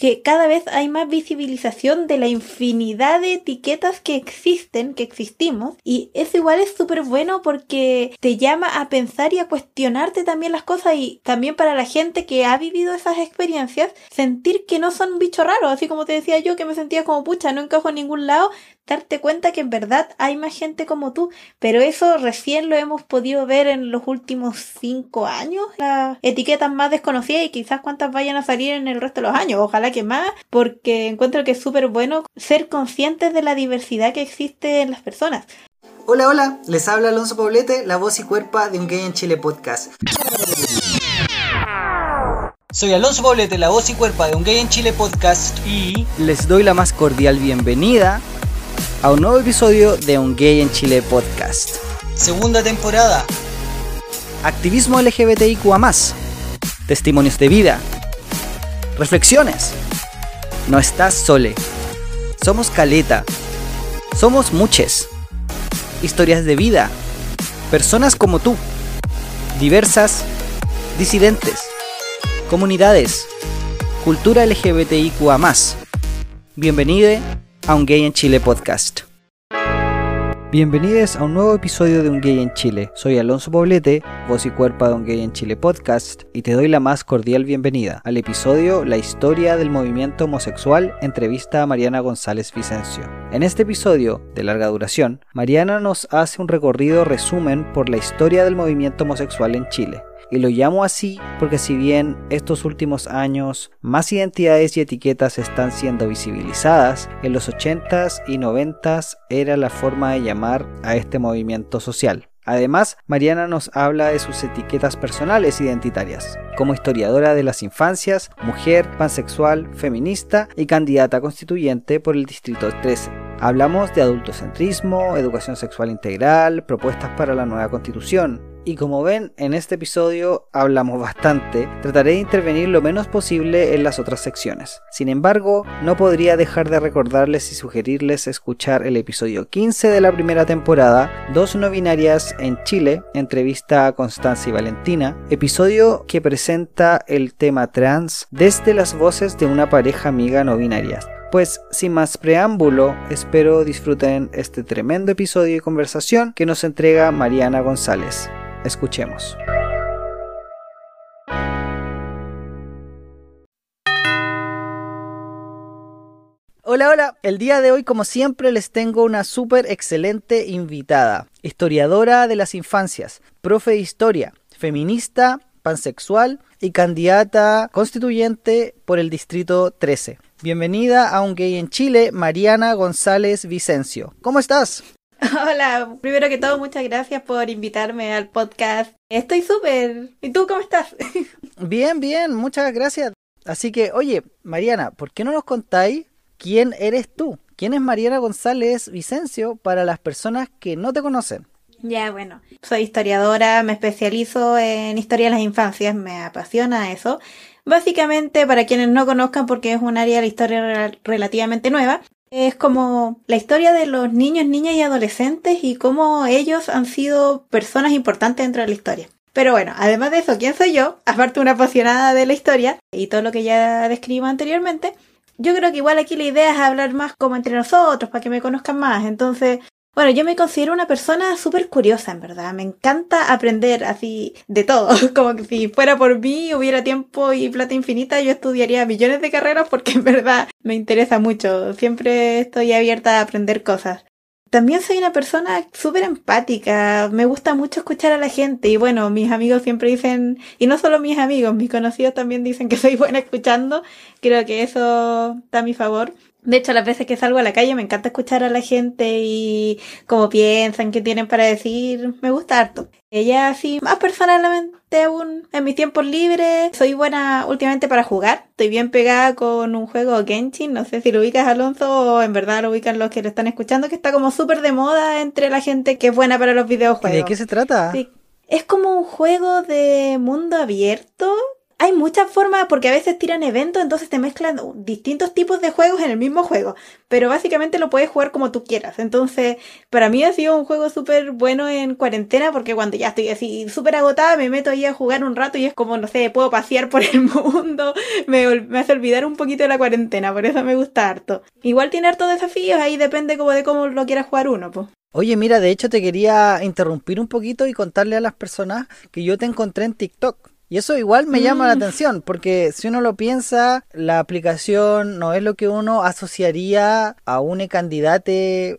que cada vez hay más visibilización de la infinidad de etiquetas que existen, que existimos, y eso igual es súper bueno porque te llama a pensar y a cuestionarte también las cosas y también para la gente que ha vivido esas experiencias, sentir que no son bichos raros, así como te decía yo que me sentía como pucha, no encajo en ningún lado, darte cuenta que en verdad hay más gente como tú, pero eso recién lo hemos podido ver en los últimos cinco años, las etiquetas más desconocidas y quizás cuántas vayan a salir en el resto de los años, ojalá que más, porque encuentro que es súper bueno ser conscientes de la diversidad que existe en las personas. Hola, hola, les habla Alonso Poblete, la voz y cuerpa de Un Gay en Chile podcast. Soy Alonso Poblete, la voz y cuerpa de Un Gay en Chile podcast y les doy la más cordial bienvenida a un nuevo episodio de Un Gay en Chile podcast. Segunda temporada. Activismo LGBTIQA más. Testimonios de vida. Reflexiones. No estás sole. Somos caleta. Somos muches. Historias de vida. Personas como tú. Diversas. Disidentes. Comunidades. Cultura LGBTIQA más. A Un Gay en Chile podcast. Bienvenidos a un nuevo episodio de Un Gay en Chile. Soy Alonso Poblete, voz y cuerpo de Un Gay en Chile podcast, y te doy la más cordial bienvenida al episodio La historia del movimiento homosexual, entrevista a Mariana González Vicencio. En este episodio, de larga duración, Mariana nos hace un recorrido resumen por la historia del movimiento homosexual en Chile y lo llamo así porque si bien estos últimos años más identidades y etiquetas están siendo visibilizadas, en los 80s y 90s era la forma de llamar a este movimiento social. Además, Mariana nos habla de sus etiquetas personales identitarias, como historiadora de las infancias, mujer, pansexual, feminista y candidata constituyente por el Distrito 13. Hablamos de adultocentrismo, educación sexual integral, propuestas para la nueva constitución, y como ven, en este episodio hablamos bastante, trataré de intervenir lo menos posible en las otras secciones. Sin embargo, no podría dejar de recordarles y sugerirles escuchar el episodio 15 de la primera temporada, Dos no binarias en Chile, entrevista a Constancia y Valentina, episodio que presenta el tema trans desde las voces de una pareja amiga no binaria. Pues sin más preámbulo, espero disfruten este tremendo episodio de conversación que nos entrega Mariana González. Escuchemos. Hola, hola. El día de hoy, como siempre, les tengo una súper excelente invitada. Historiadora de las infancias, profe de historia, feminista, pansexual y candidata constituyente por el Distrito 13. Bienvenida a Un Gay en Chile, Mariana González Vicencio. ¿Cómo estás? Hola, primero que todo, muchas gracias por invitarme al podcast. Estoy súper. ¿Y tú cómo estás? Bien, bien, muchas gracias. Así que, oye, Mariana, ¿por qué no nos contáis quién eres tú? ¿Quién es Mariana González Vicencio para las personas que no te conocen? Ya, bueno, soy historiadora, me especializo en historia de las infancias, me apasiona eso. Básicamente, para quienes no conozcan, porque es un área de la historia relativamente nueva, es como la historia de los niños, niñas y adolescentes y cómo ellos han sido personas importantes dentro de la historia. Pero bueno, además de eso, ¿quién soy yo? Aparte una apasionada de la historia y todo lo que ya describo anteriormente, yo creo que igual aquí la idea es hablar más como entre nosotros, para que me conozcan más. Entonces, bueno, yo me considero una persona súper curiosa, en verdad. Me encanta aprender así de todo. Como que si fuera por mí, hubiera tiempo y plata infinita, yo estudiaría millones de carreras porque en verdad me interesa mucho. Siempre estoy abierta a aprender cosas. También soy una persona súper empática, me gusta mucho escuchar a la gente y bueno, mis amigos siempre dicen, y no solo mis amigos, mis conocidos también dicen que soy buena escuchando, creo que eso está a mi favor. De hecho, las veces que salgo a la calle me encanta escuchar a la gente y cómo piensan, qué tienen para decir. Me gusta harto. Ella sí, más personalmente aún en mis tiempos libres, soy buena últimamente para jugar. Estoy bien pegada con un juego Genshin, no sé si lo ubicas Alonso o en verdad lo ubican los que lo están escuchando, que está como súper de moda entre la gente que es buena para los videojuegos. ¿De qué se trata? Sí. Es como un juego de mundo abierto hay muchas formas, porque a veces tiran eventos, entonces te mezclan distintos tipos de juegos en el mismo juego, pero básicamente lo puedes jugar como tú quieras. Entonces, para mí ha sido un juego súper bueno en cuarentena, porque cuando ya estoy así súper agotada, me meto ahí a jugar un rato y es como, no sé, puedo pasear por el mundo, me, hace olvidar un poquito de la cuarentena, por eso me gusta harto. Igual tiene hartos desafíos, ahí depende como de cómo lo quieras jugar uno, pues. Oye, mira, de hecho te quería interrumpir un poquito y contarle a las personas que yo te encontré en TikTok. Y eso igual me llama la Mm. atención, porque si uno lo piensa, la aplicación no es lo que uno asociaría a un candidato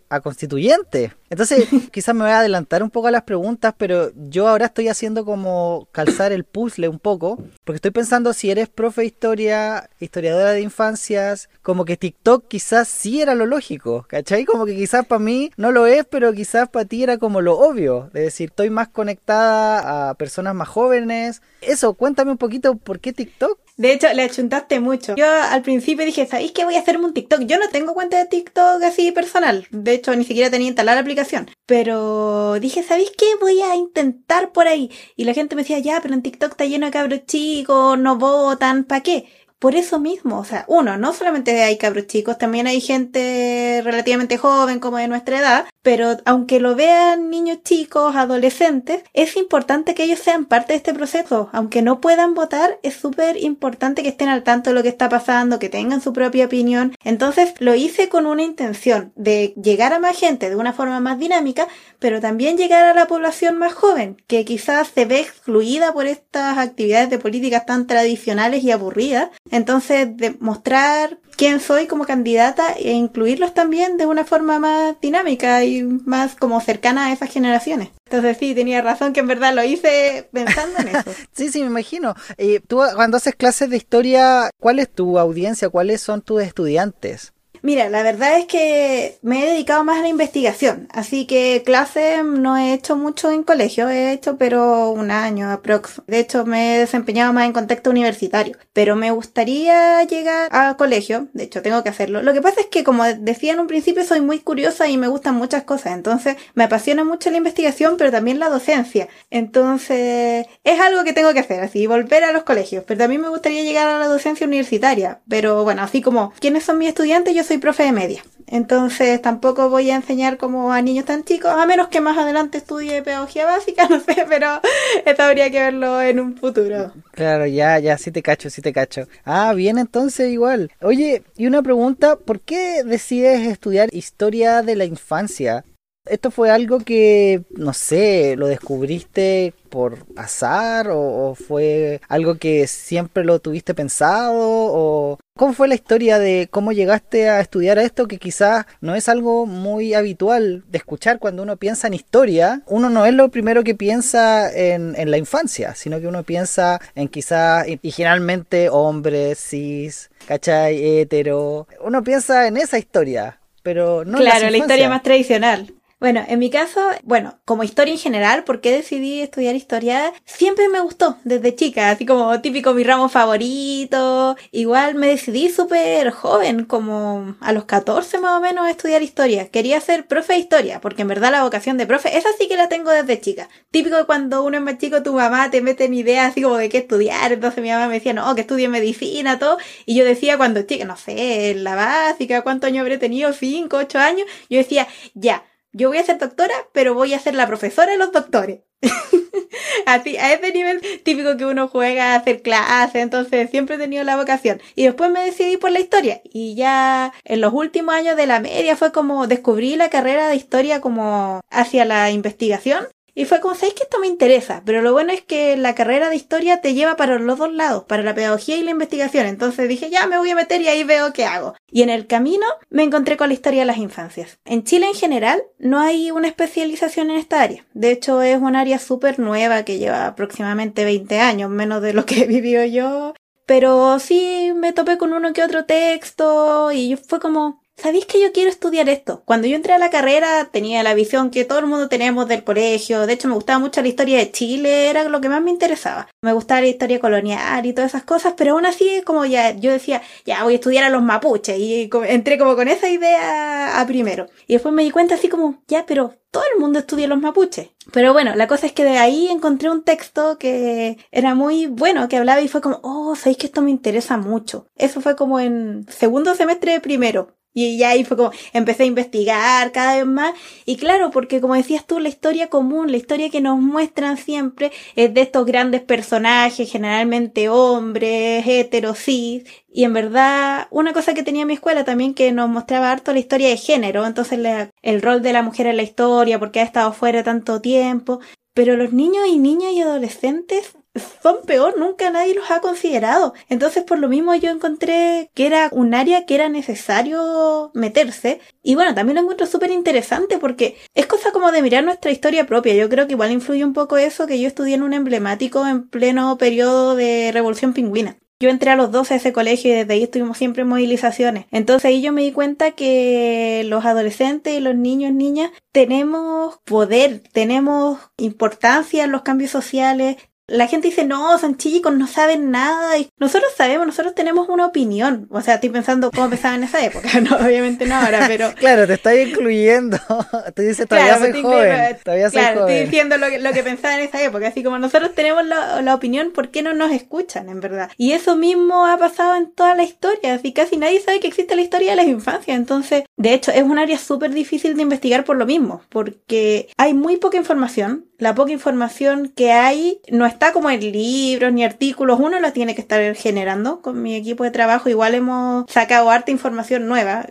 a constituyente. Entonces, quizás me voy a adelantar un poco a las preguntas, pero yo ahora estoy haciendo como calzar el puzzle un poco, porque estoy pensando si eres profe de historia, historiadora de infancias, como que TikTok quizás sí era lo lógico, ¿cachai? Como que quizás para mí no lo es, pero quizás para ti era como lo obvio, es decir, estoy más conectada a personas más jóvenes. Eso, cuéntame un poquito por qué TikTok. De hecho, le achuntaste mucho. Yo al principio dije, ¿sabéis qué voy a hacerme un TikTok? Yo no tengo cuenta de TikTok así personal. De hecho, ni siquiera tenía instalada la aplicación. Pero dije, ¿sabéis qué? Voy a intentar por ahí. Y la gente me decía, ya, pero en TikTok está lleno de cabros chicos, no votan, ¿para qué? Por eso mismo, o sea, uno, no solamente hay cabros chicos, también hay gente relativamente joven como de nuestra edad, pero aunque lo vean niños chicos, adolescentes, es importante que ellos sean parte de este proceso. Aunque no puedan votar, es súper importante que estén al tanto de lo que está pasando, que tengan su propia opinión. Entonces lo hice con una intención de llegar a más gente de una forma más dinámica, pero también llegar a la población más joven, que quizás se ve excluida por estas actividades de políticas tan tradicionales y aburridas. Entonces, demostrar quién soy como candidata e incluirlos también de una forma más dinámica y más como cercana a esas generaciones. Entonces sí, tenía razón que en verdad lo hice pensando en eso. Sí, sí, me imagino. Eh, tú cuando haces clases de historia, ¿cuál es tu audiencia? ¿Cuáles son tus estudiantes? Mira, la verdad es que me he dedicado más a la investigación, así que clases no he hecho mucho en colegio, he hecho pero un año aprox. De hecho, me he desempeñado más en contexto universitario, pero me gustaría llegar a colegio, de hecho tengo que hacerlo. Lo que pasa es que como decía en un principio, soy muy curiosa y me gustan muchas cosas, entonces me apasiona mucho la investigación, pero también la docencia. Entonces, es algo que tengo que hacer, así, volver a los colegios, pero también me gustaría llegar a la docencia universitaria, pero bueno, así como, ¿quiénes son mis estudiantes? Yo soy profe de media. Entonces tampoco voy a enseñar como a niños tan chicos, a menos que más adelante estudie pedagogía básica, no sé, pero esto habría que verlo en un futuro. Claro, ya, ya, sí te cacho, sí te cacho. Ah, bien, entonces igual. Oye, y una pregunta, ¿por qué decides estudiar historia de la infancia? ¿Esto fue algo que, no sé, lo descubriste por azar o, o fue algo que siempre lo tuviste pensado? ¿O cómo fue la historia de cómo llegaste a estudiar esto que quizás no es algo muy habitual de escuchar cuando uno piensa en historia? Uno no es lo primero que piensa en, en la infancia, sino que uno piensa en quizás, y, generalmente hombres, cis, ¿cachai? Hetero. Uno piensa en esa historia. Pero no claro, la historia más tradicional. Bueno, en mi caso, bueno, como historia en general, ¿por qué decidí estudiar historia? Siempre me gustó desde chica, así como típico mi ramo favorito. Igual me decidí súper joven, como a los 14 más o menos, a estudiar historia. Quería ser profe de historia, porque en verdad la vocación de profe, esa sí que la tengo desde chica. Típico que cuando uno es más chico, tu mamá te mete en ideas así como de qué estudiar. Entonces mi mamá me decía, no, que estudie medicina, todo. Y yo decía cuando chica, no sé, en la básica, ¿cuántos años habré tenido? ¿Cinco, ocho años? Yo decía, ya, yo voy a ser doctora, pero voy a ser la profesora de los doctores. Así, a ese nivel típico que uno juega a hacer clases, entonces siempre he tenido la vocación. Y después me decidí por la historia. Y ya en los últimos años de la media fue como descubrí la carrera de historia como hacia la investigación. Y fue como, ¿sabes que esto me interesa? Pero lo bueno es que la carrera de historia te lleva para los dos lados, para la pedagogía y la investigación. Entonces dije, ya me voy a meter y ahí veo qué hago. Y en el camino me encontré con la historia de las infancias. En Chile en general no hay una especialización en esta área. De hecho es un área súper nueva que lleva aproximadamente 20 años, menos de lo que he vivido yo. Pero sí me topé con uno que otro texto y fue como, ¿sabéis que yo quiero estudiar esto? Cuando yo entré a la carrera tenía la visión que todo el mundo tenemos del colegio, de hecho me gustaba mucho la historia de Chile, era lo que más me interesaba. Me gustaba la historia colonial y todas esas cosas, pero aún así como ya yo decía, ya voy a estudiar a los mapuches y entré como con esa idea a primero. Y después me di cuenta así como, ya, pero todo el mundo estudia los mapuches. Pero bueno, la cosa es que de ahí encontré un texto que era muy bueno, que hablaba y fue como, oh, sabéis que esto me interesa mucho. Eso fue como en segundo semestre de primero. Y ya ahí fue como, empecé a investigar cada vez más. Y claro, porque como decías tú, la historia común, la historia que nos muestran siempre es de estos grandes personajes, generalmente hombres, heteros, cis. Y en verdad, una cosa que tenía mi escuela también que nos mostraba harto la historia de género. Entonces el rol de la mujer en la historia, porque ha estado fuera tanto tiempo. Pero los niños y niñas y adolescentes son peor, nunca nadie los ha considerado. Entonces, por lo mismo yo encontré que era un área que era necesario meterse. Y bueno, también lo encuentro súper interesante porque es cosa como de mirar nuestra historia propia. Yo creo que igual influye un poco eso que yo estudié en un emblemático en pleno periodo de Revolución Pingüina. Yo entré a los 12 a ese colegio y desde ahí estuvimos siempre en movilizaciones. Entonces ahí yo me di cuenta que los adolescentes y los niños, niñas, tenemos poder, tenemos importancia en los cambios sociales, la gente dice, no, son chicos, no saben nada. Y nosotros sabemos, nosotros tenemos una opinión. O sea, estoy pensando cómo pensaba en esa época. No, obviamente no ahora, pero... claro, te estoy incluyendo. Tú dices, todavía soy joven. Todavía soy claro, joven. estoy diciendo lo que, lo que pensaba en esa época. Así como nosotros tenemos la, la, opinión, ¿por qué no nos escuchan, en verdad? Y eso mismo ha pasado en toda la historia. Así casi nadie sabe que existe la historia de las infancias. Entonces, de hecho, es un área súper difícil de investigar por lo mismo. Porque hay muy poca información la poca información que hay no está como en libros ni artículos, uno la tiene que estar generando. Con mi equipo de trabajo igual hemos sacado harta información nueva.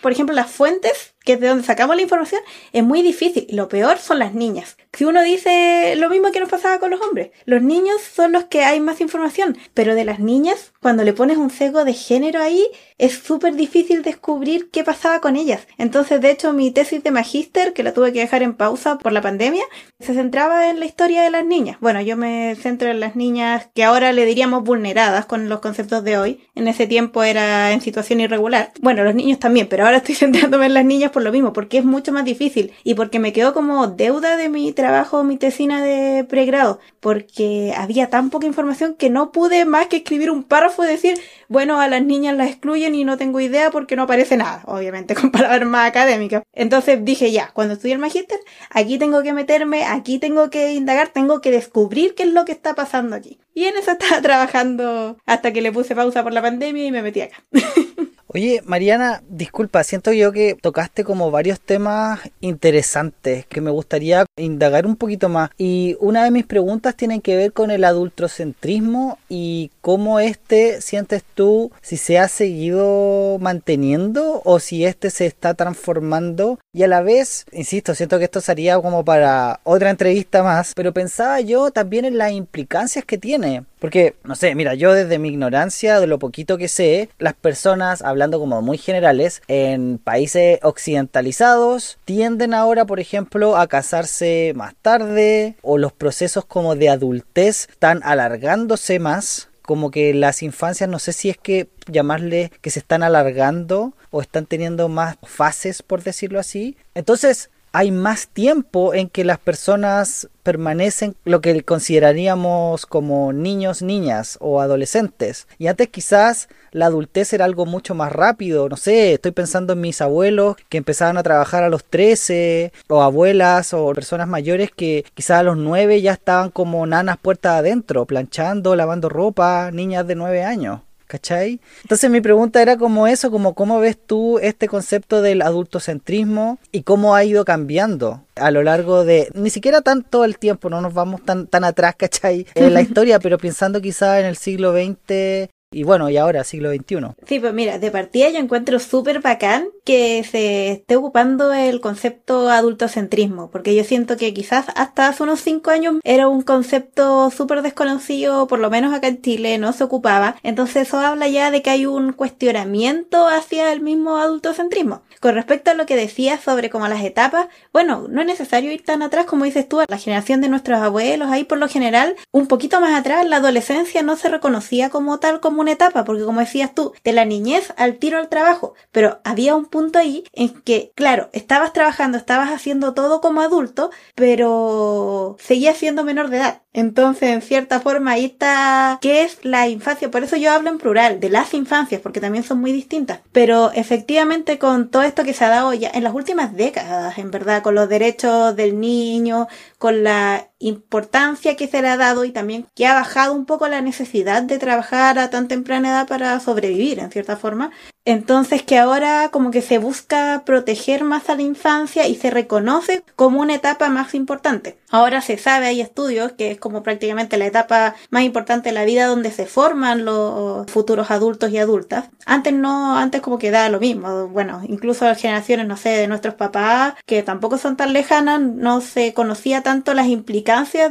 Por ejemplo, las fuentes que es de donde sacamos la información, es muy difícil. Lo peor son las niñas. Si uno dice lo mismo que nos pasaba con los hombres, los niños son los que hay más información, pero de las niñas, cuando le pones un sesgo de género ahí, es súper difícil descubrir qué pasaba con ellas. Entonces, de hecho, mi tesis de magíster, que la tuve que dejar en pausa por la pandemia, se centraba en la historia de las niñas. Bueno, yo me centro en las niñas que ahora le diríamos vulneradas con los conceptos de hoy. En ese tiempo era en situación irregular. Bueno, los niños también, pero ahora estoy centrándome en las niñas por lo mismo, porque es mucho más difícil y porque me quedó como deuda de mi trabajo, mi tesina de pregrado, porque había tan poca información que no pude más que escribir un párrafo y decir, bueno, a las niñas las excluyen y no tengo idea porque no aparece nada, obviamente con palabras más académicas. Entonces dije, ya, cuando estudié el magíster, aquí tengo que meterme, aquí tengo que indagar, tengo que descubrir qué es lo que está pasando aquí. Y en eso estaba trabajando hasta que le puse pausa por la pandemia y me metí acá. Oye, Mariana, disculpa, siento yo que tocaste como varios temas interesantes que me gustaría indagar un poquito más. Y una de mis preguntas tiene que ver con el adultocentrismo y cómo este sientes tú si se ha seguido manteniendo o si este se está transformando. Y a la vez, insisto, siento que esto sería como para otra entrevista más, pero pensaba yo también en las implicancias que tiene. Porque, no sé, mira, yo desde mi ignorancia, de lo poquito que sé, las personas, hablando como muy generales, en países occidentalizados, tienden ahora, por ejemplo, a casarse más tarde, o los procesos como de adultez están alargándose más, como que las infancias, no sé si es que llamarle que se están alargando o están teniendo más fases, por decirlo así. Entonces, hay más tiempo en que las personas permanecen lo que consideraríamos como niños, niñas o adolescentes. Y antes quizás la adultez era algo mucho más rápido. No sé, estoy pensando en mis abuelos que empezaban a trabajar a los 13 o abuelas o personas mayores que quizás a los 9 ya estaban como nanas puertas adentro, planchando, lavando ropa, niñas de 9 años. ¿Cachai? Entonces mi pregunta era como eso, como cómo ves tú este concepto del adultocentrismo y cómo ha ido cambiando a lo largo de, ni siquiera tanto el tiempo, no nos vamos tan, tan atrás, ¿cachai? En la historia, pero pensando quizá en el siglo XX y bueno, y ahora, siglo XXI. Sí, pues mira, de partida yo encuentro súper bacán que se esté ocupando el concepto adultocentrismo, porque yo siento que quizás hasta hace unos cinco años era un concepto súper desconocido, por lo menos acá en Chile no se ocupaba, entonces eso habla ya de que hay un cuestionamiento hacia el mismo adultocentrismo. Con respecto a lo que decías sobre como las etapas, bueno, no es necesario ir tan atrás como dices tú, la generación de nuestros abuelos, ahí por lo general, un poquito más atrás, la adolescencia no se reconocía como tal como una etapa, porque como decías tú, de la niñez al tiro al trabajo, pero había un punto ahí en que, claro, estabas trabajando, estabas haciendo todo como adulto, pero seguías siendo menor de edad. Entonces, en cierta forma, ahí está qué es la infancia. Por eso yo hablo en plural, de las infancias, porque también son muy distintas. Pero efectivamente, con todo esto que se ha dado ya en las últimas décadas, en verdad, con los derechos del niño, con la importancia que se le ha dado y también que ha bajado un poco la necesidad de trabajar a tan temprana edad para sobrevivir, en cierta forma. Entonces que ahora como que se busca proteger más a la infancia y se reconoce como una etapa más importante. Ahora se sabe, hay estudios que es como prácticamente la etapa más importante de la vida donde se forman los futuros adultos y adultas. Antes no, antes como que da lo mismo. Bueno, incluso las generaciones, no sé, de nuestros papás, que tampoco son tan lejanas, no se conocía tanto las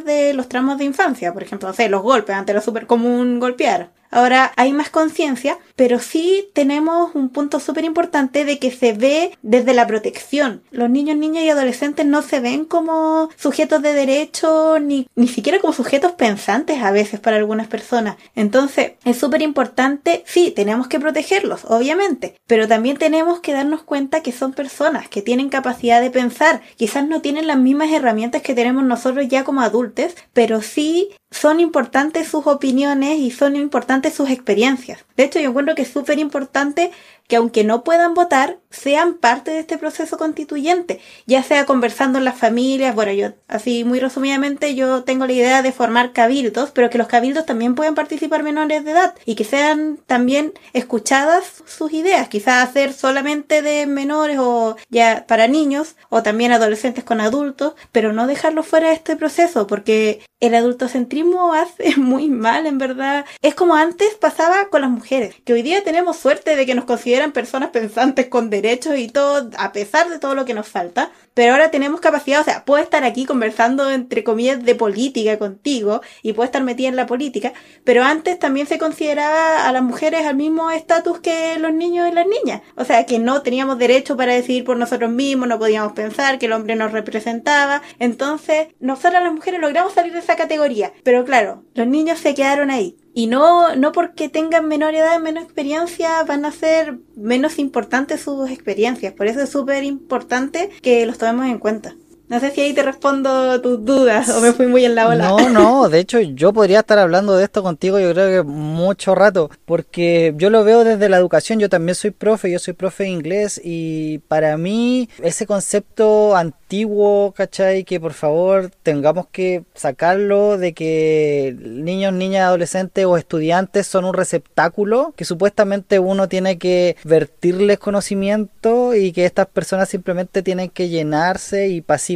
de los tramos de infancia. Por ejemplo, sé, los golpes, antes era súper común golpear. Ahora hay más conciencia, pero sí tenemos un punto súper importante de que se ve desde la protección. Los niños, niñas y adolescentes no se ven como sujetos de derecho ni, ni siquiera como sujetos pensantes a veces para algunas personas. Entonces es súper importante, sí, tenemos que protegerlos, obviamente, pero también tenemos que darnos cuenta que son personas que tienen capacidad de pensar. Quizás no tienen las mismas herramientas que tenemos nosotros ya como adultos, pero sí son importantes sus opiniones y son importantes sus experiencias. De hecho, yo encuentro que es súper importante que aunque no puedan votar, sean parte de este proceso constituyente, ya sea conversando en las familias, bueno, yo así muy resumidamente yo tengo la idea de formar cabildos, pero que los cabildos también puedan participar menores de edad y que sean también escuchadas sus ideas, quizás hacer solamente de menores o ya para niños o también adolescentes con adultos, pero no dejarlos fuera de este proceso porque el adultocentrismo hace muy mal, en verdad. Es como antes pasaba con las mujeres, que hoy día tenemos suerte de que nos consideran eran personas pensantes con derechos y todo, a pesar de todo lo que nos falta. Pero ahora tenemos capacidad, o sea, puedo estar aquí conversando entre comillas de política contigo y puedo estar metida en la política, pero antes también se consideraba a las mujeres al mismo estatus que los niños y las niñas. O sea, que no teníamos derecho para decidir por nosotros mismos, no podíamos pensar, que el hombre nos representaba. Entonces, nosotras las mujeres logramos salir de esa categoría. Pero claro, los niños se quedaron ahí. Y no, no porque tengan menor edad, menos experiencia, van a ser menos importantes sus experiencias. Por eso es súper importante que los tomemos en cuenta. No sé si ahí te respondo tus dudas o me fui muy en la ola. No, no, de hecho yo podría estar hablando de esto contigo yo creo que mucho rato, porque yo lo veo desde la educación, yo también soy profe, yo soy profe de inglés y para mí ese concepto antiguo, ¿cachai? Que por favor tengamos que sacarlo de que niños, niñas, adolescentes o estudiantes son un receptáculo, que supuestamente uno tiene que vertirles conocimiento y que estas personas simplemente tienen que llenarse y pasivamente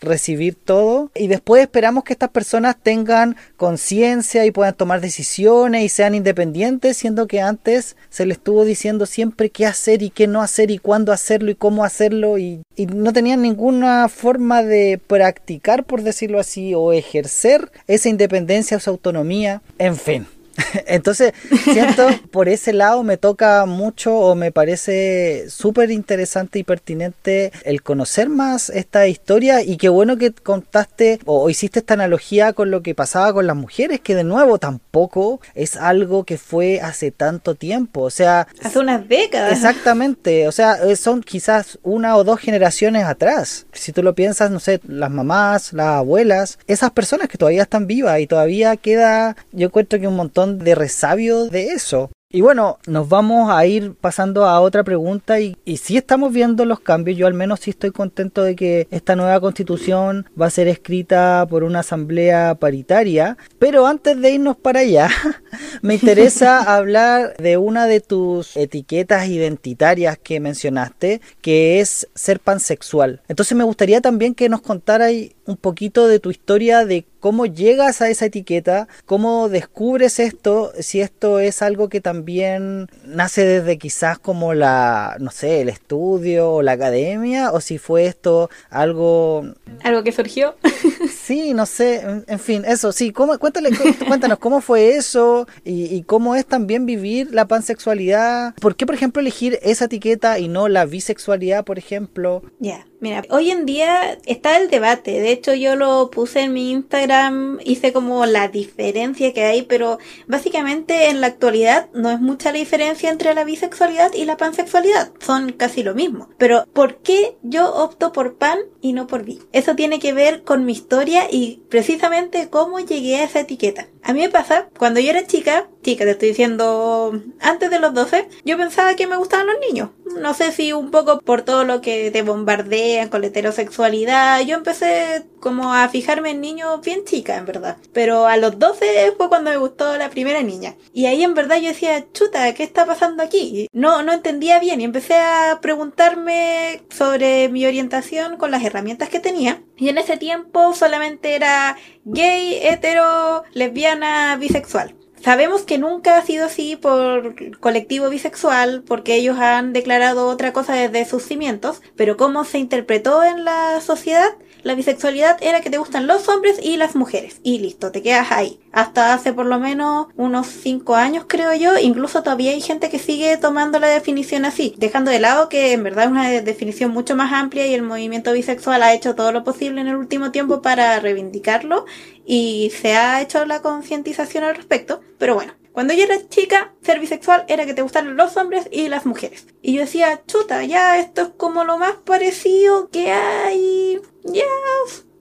recibir todo. Y después esperamos que estas personas tengan conciencia y puedan tomar decisiones y sean independientes, siendo que antes se les estuvo diciendo siempre qué hacer y qué no hacer y cuándo hacerlo y cómo hacerlo. Y, no tenían ninguna forma de practicar, por decirlo así, o ejercer esa independencia o esa autonomía, en fin. Entonces, siento, por ese lado me toca mucho o me parece súper interesante y pertinente el conocer más esta historia y qué bueno que contaste o, hiciste esta analogía con lo que pasaba con las mujeres, que de nuevo tampoco es algo que fue hace tanto tiempo, o sea... Hace unas décadas. Exactamente, o sea, eh, son quizás una o dos generaciones atrás. Si tú lo piensas, no sé, las mamás, las abuelas, esas personas que todavía están vivas y todavía queda, yo encuentro que un montón de resabio de eso. Y bueno, nos vamos a ir pasando a otra pregunta y, y si estamos viendo los cambios, yo al menos sí estoy contento de que esta nueva constitución va a ser escrita por una asamblea paritaria, pero antes de irnos para allá, me interesa hablar de una de tus etiquetas identitarias que mencionaste, que es ser pansexual. Entonces me gustaría también que nos contaras un poquito de tu historia de cómo llegas a esa etiqueta, cómo descubres esto, si esto es algo que también nace desde quizás como la, no sé, el estudio o la academia, o si fue esto algo... Algo que surgió. sí, no sé, en, fin, eso, sí, ¿cómo, cuéntale, cuéntanos cómo fue eso y, cómo es también vivir la pansexualidad. ¿Por qué, por ejemplo, elegir esa etiqueta y no la bisexualidad, por ejemplo? Ya. Mira, hoy en día está el debate. De hecho, yo lo puse en mi Instagram, hice como la diferencia que hay, pero básicamente en la actualidad no es mucha la diferencia entre la bisexualidad y la pansexualidad. Son casi lo mismo. Pero, ¿por qué yo opto por pan y no por bi? Eso tiene que ver con mi historia y precisamente cómo llegué a esa etiqueta. A mí me pasa, cuando yo era chica, chica, te estoy diciendo antes de los 12, yo pensaba que me gustaban los niños. No sé si un poco por todo lo que te bombardean con la heterosexualidad. Yo empecé como a fijarme en niños bien chicas, en verdad. Pero a los 12 fue cuando me gustó la primera niña. Y ahí en verdad yo decía, chuta, ¿qué está pasando aquí? No, no entendía bien y empecé a preguntarme sobre mi orientación con las herramientas que tenía. Y en ese tiempo solamente era gay, hetero, lesbiana, bisexual. Sabemos que nunca ha sido así por colectivo bisexual, porque ellos han declarado otra cosa desde sus cimientos, pero cómo se interpretó en la sociedad, la bisexualidad era que te gustan los hombres y las mujeres. Y listo, te quedas ahí. Hasta hace por lo menos unos 5 años, creo yo. Incluso todavía hay gente que sigue tomando la definición así. Dejando de lado que en verdad es una definición mucho más amplia y el movimiento bisexual ha hecho todo lo posible en el último tiempo para reivindicarlo. Y se ha hecho la concientización al respecto. Pero bueno, cuando yo era chica, ser bisexual era que te gustaran los hombres y las mujeres. Y yo decía, chuta, ya esto es como lo más parecido que hay. Ya,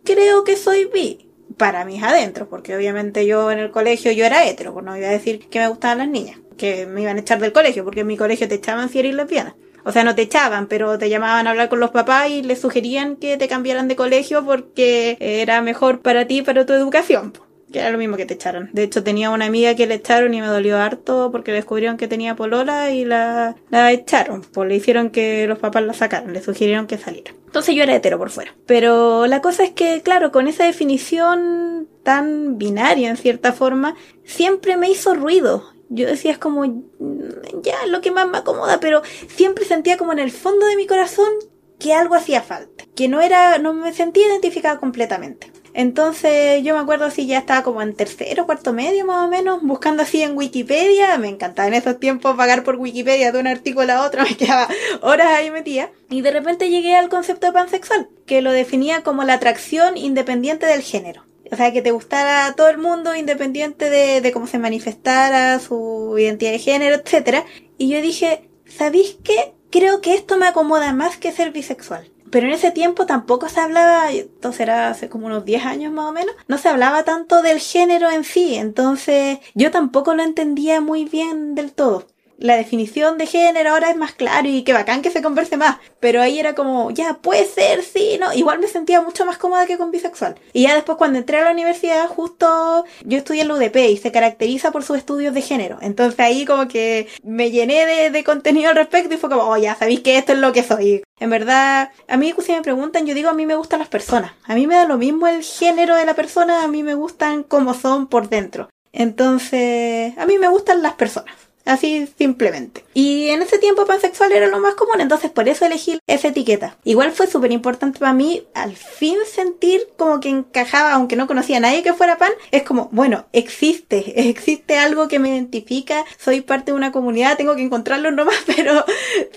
creo que soy bi. Para mis adentros, porque obviamente yo en el colegio yo era hetero, pues no iba a decir que me gustaban las niñas, que me iban a echar del colegio, porque en mi colegio te echaban si eres lesbiana. O sea, no te echaban, pero te llamaban a hablar con los papás y les sugerían que te cambiaran de colegio porque era mejor para ti para tu educación. Que era lo mismo que te echaron. De hecho, tenía una amiga que le echaron y me dolió harto porque descubrieron que tenía polola y la, la echaron. Pues le hicieron que los papás la sacaran, le sugirieron que saliera. Entonces yo era hetero por fuera. Pero la cosa es que, claro, con esa definición tan binaria en cierta forma, siempre me hizo ruido. Yo decía, es como, ya, lo que más me acomoda, pero siempre sentía como en el fondo de mi corazón que algo hacía falta. Que no era, no me sentía identificada completamente. Entonces yo me acuerdo si ya estaba como en tercero, cuarto medio más o menos, buscando así en Wikipedia. Me encantaba en esos tiempos pagar por Wikipedia de un artículo a otro, me quedaba horas ahí metida. Y de repente llegué al concepto de pansexual, que lo definía como la atracción independiente del género. O sea, que te gustara a todo el mundo independiente de, de cómo se manifestara, su identidad de género, etc. Y yo dije, ¿sabéis qué? Creo que esto me acomoda más que ser bisexual. Pero en ese tiempo tampoco se hablaba, esto será hace como unos 10 años más o menos, no se hablaba tanto del género en sí, entonces yo tampoco lo entendía muy bien del todo. La definición de género ahora es más claro y qué bacán que se converse más, pero ahí era como, ya, puede ser, sí, no, igual me sentía mucho más cómoda que con bisexual. Y ya después cuando entré a la universidad, justo yo estudié en la UDP y se caracteriza por sus estudios de género, entonces ahí como que me llené de, de contenido al respecto y fue como, oh, ya sabéis que esto es lo que soy. En verdad, a mí si me preguntan, yo digo a mí me gustan las personas. A mí me da lo mismo el género de la persona, a mí me gustan como son por dentro. Entonces, a mí me gustan las personas. Así simplemente. Y en ese tiempo pansexual era lo más común, entonces por eso elegí esa etiqueta. Igual fue súper importante para mí al fin sentir como que encajaba, aunque no conocía a nadie que fuera pan, es como, bueno, existe, existe algo que me identifica, soy parte de una comunidad, tengo que encontrarlo nomás, pero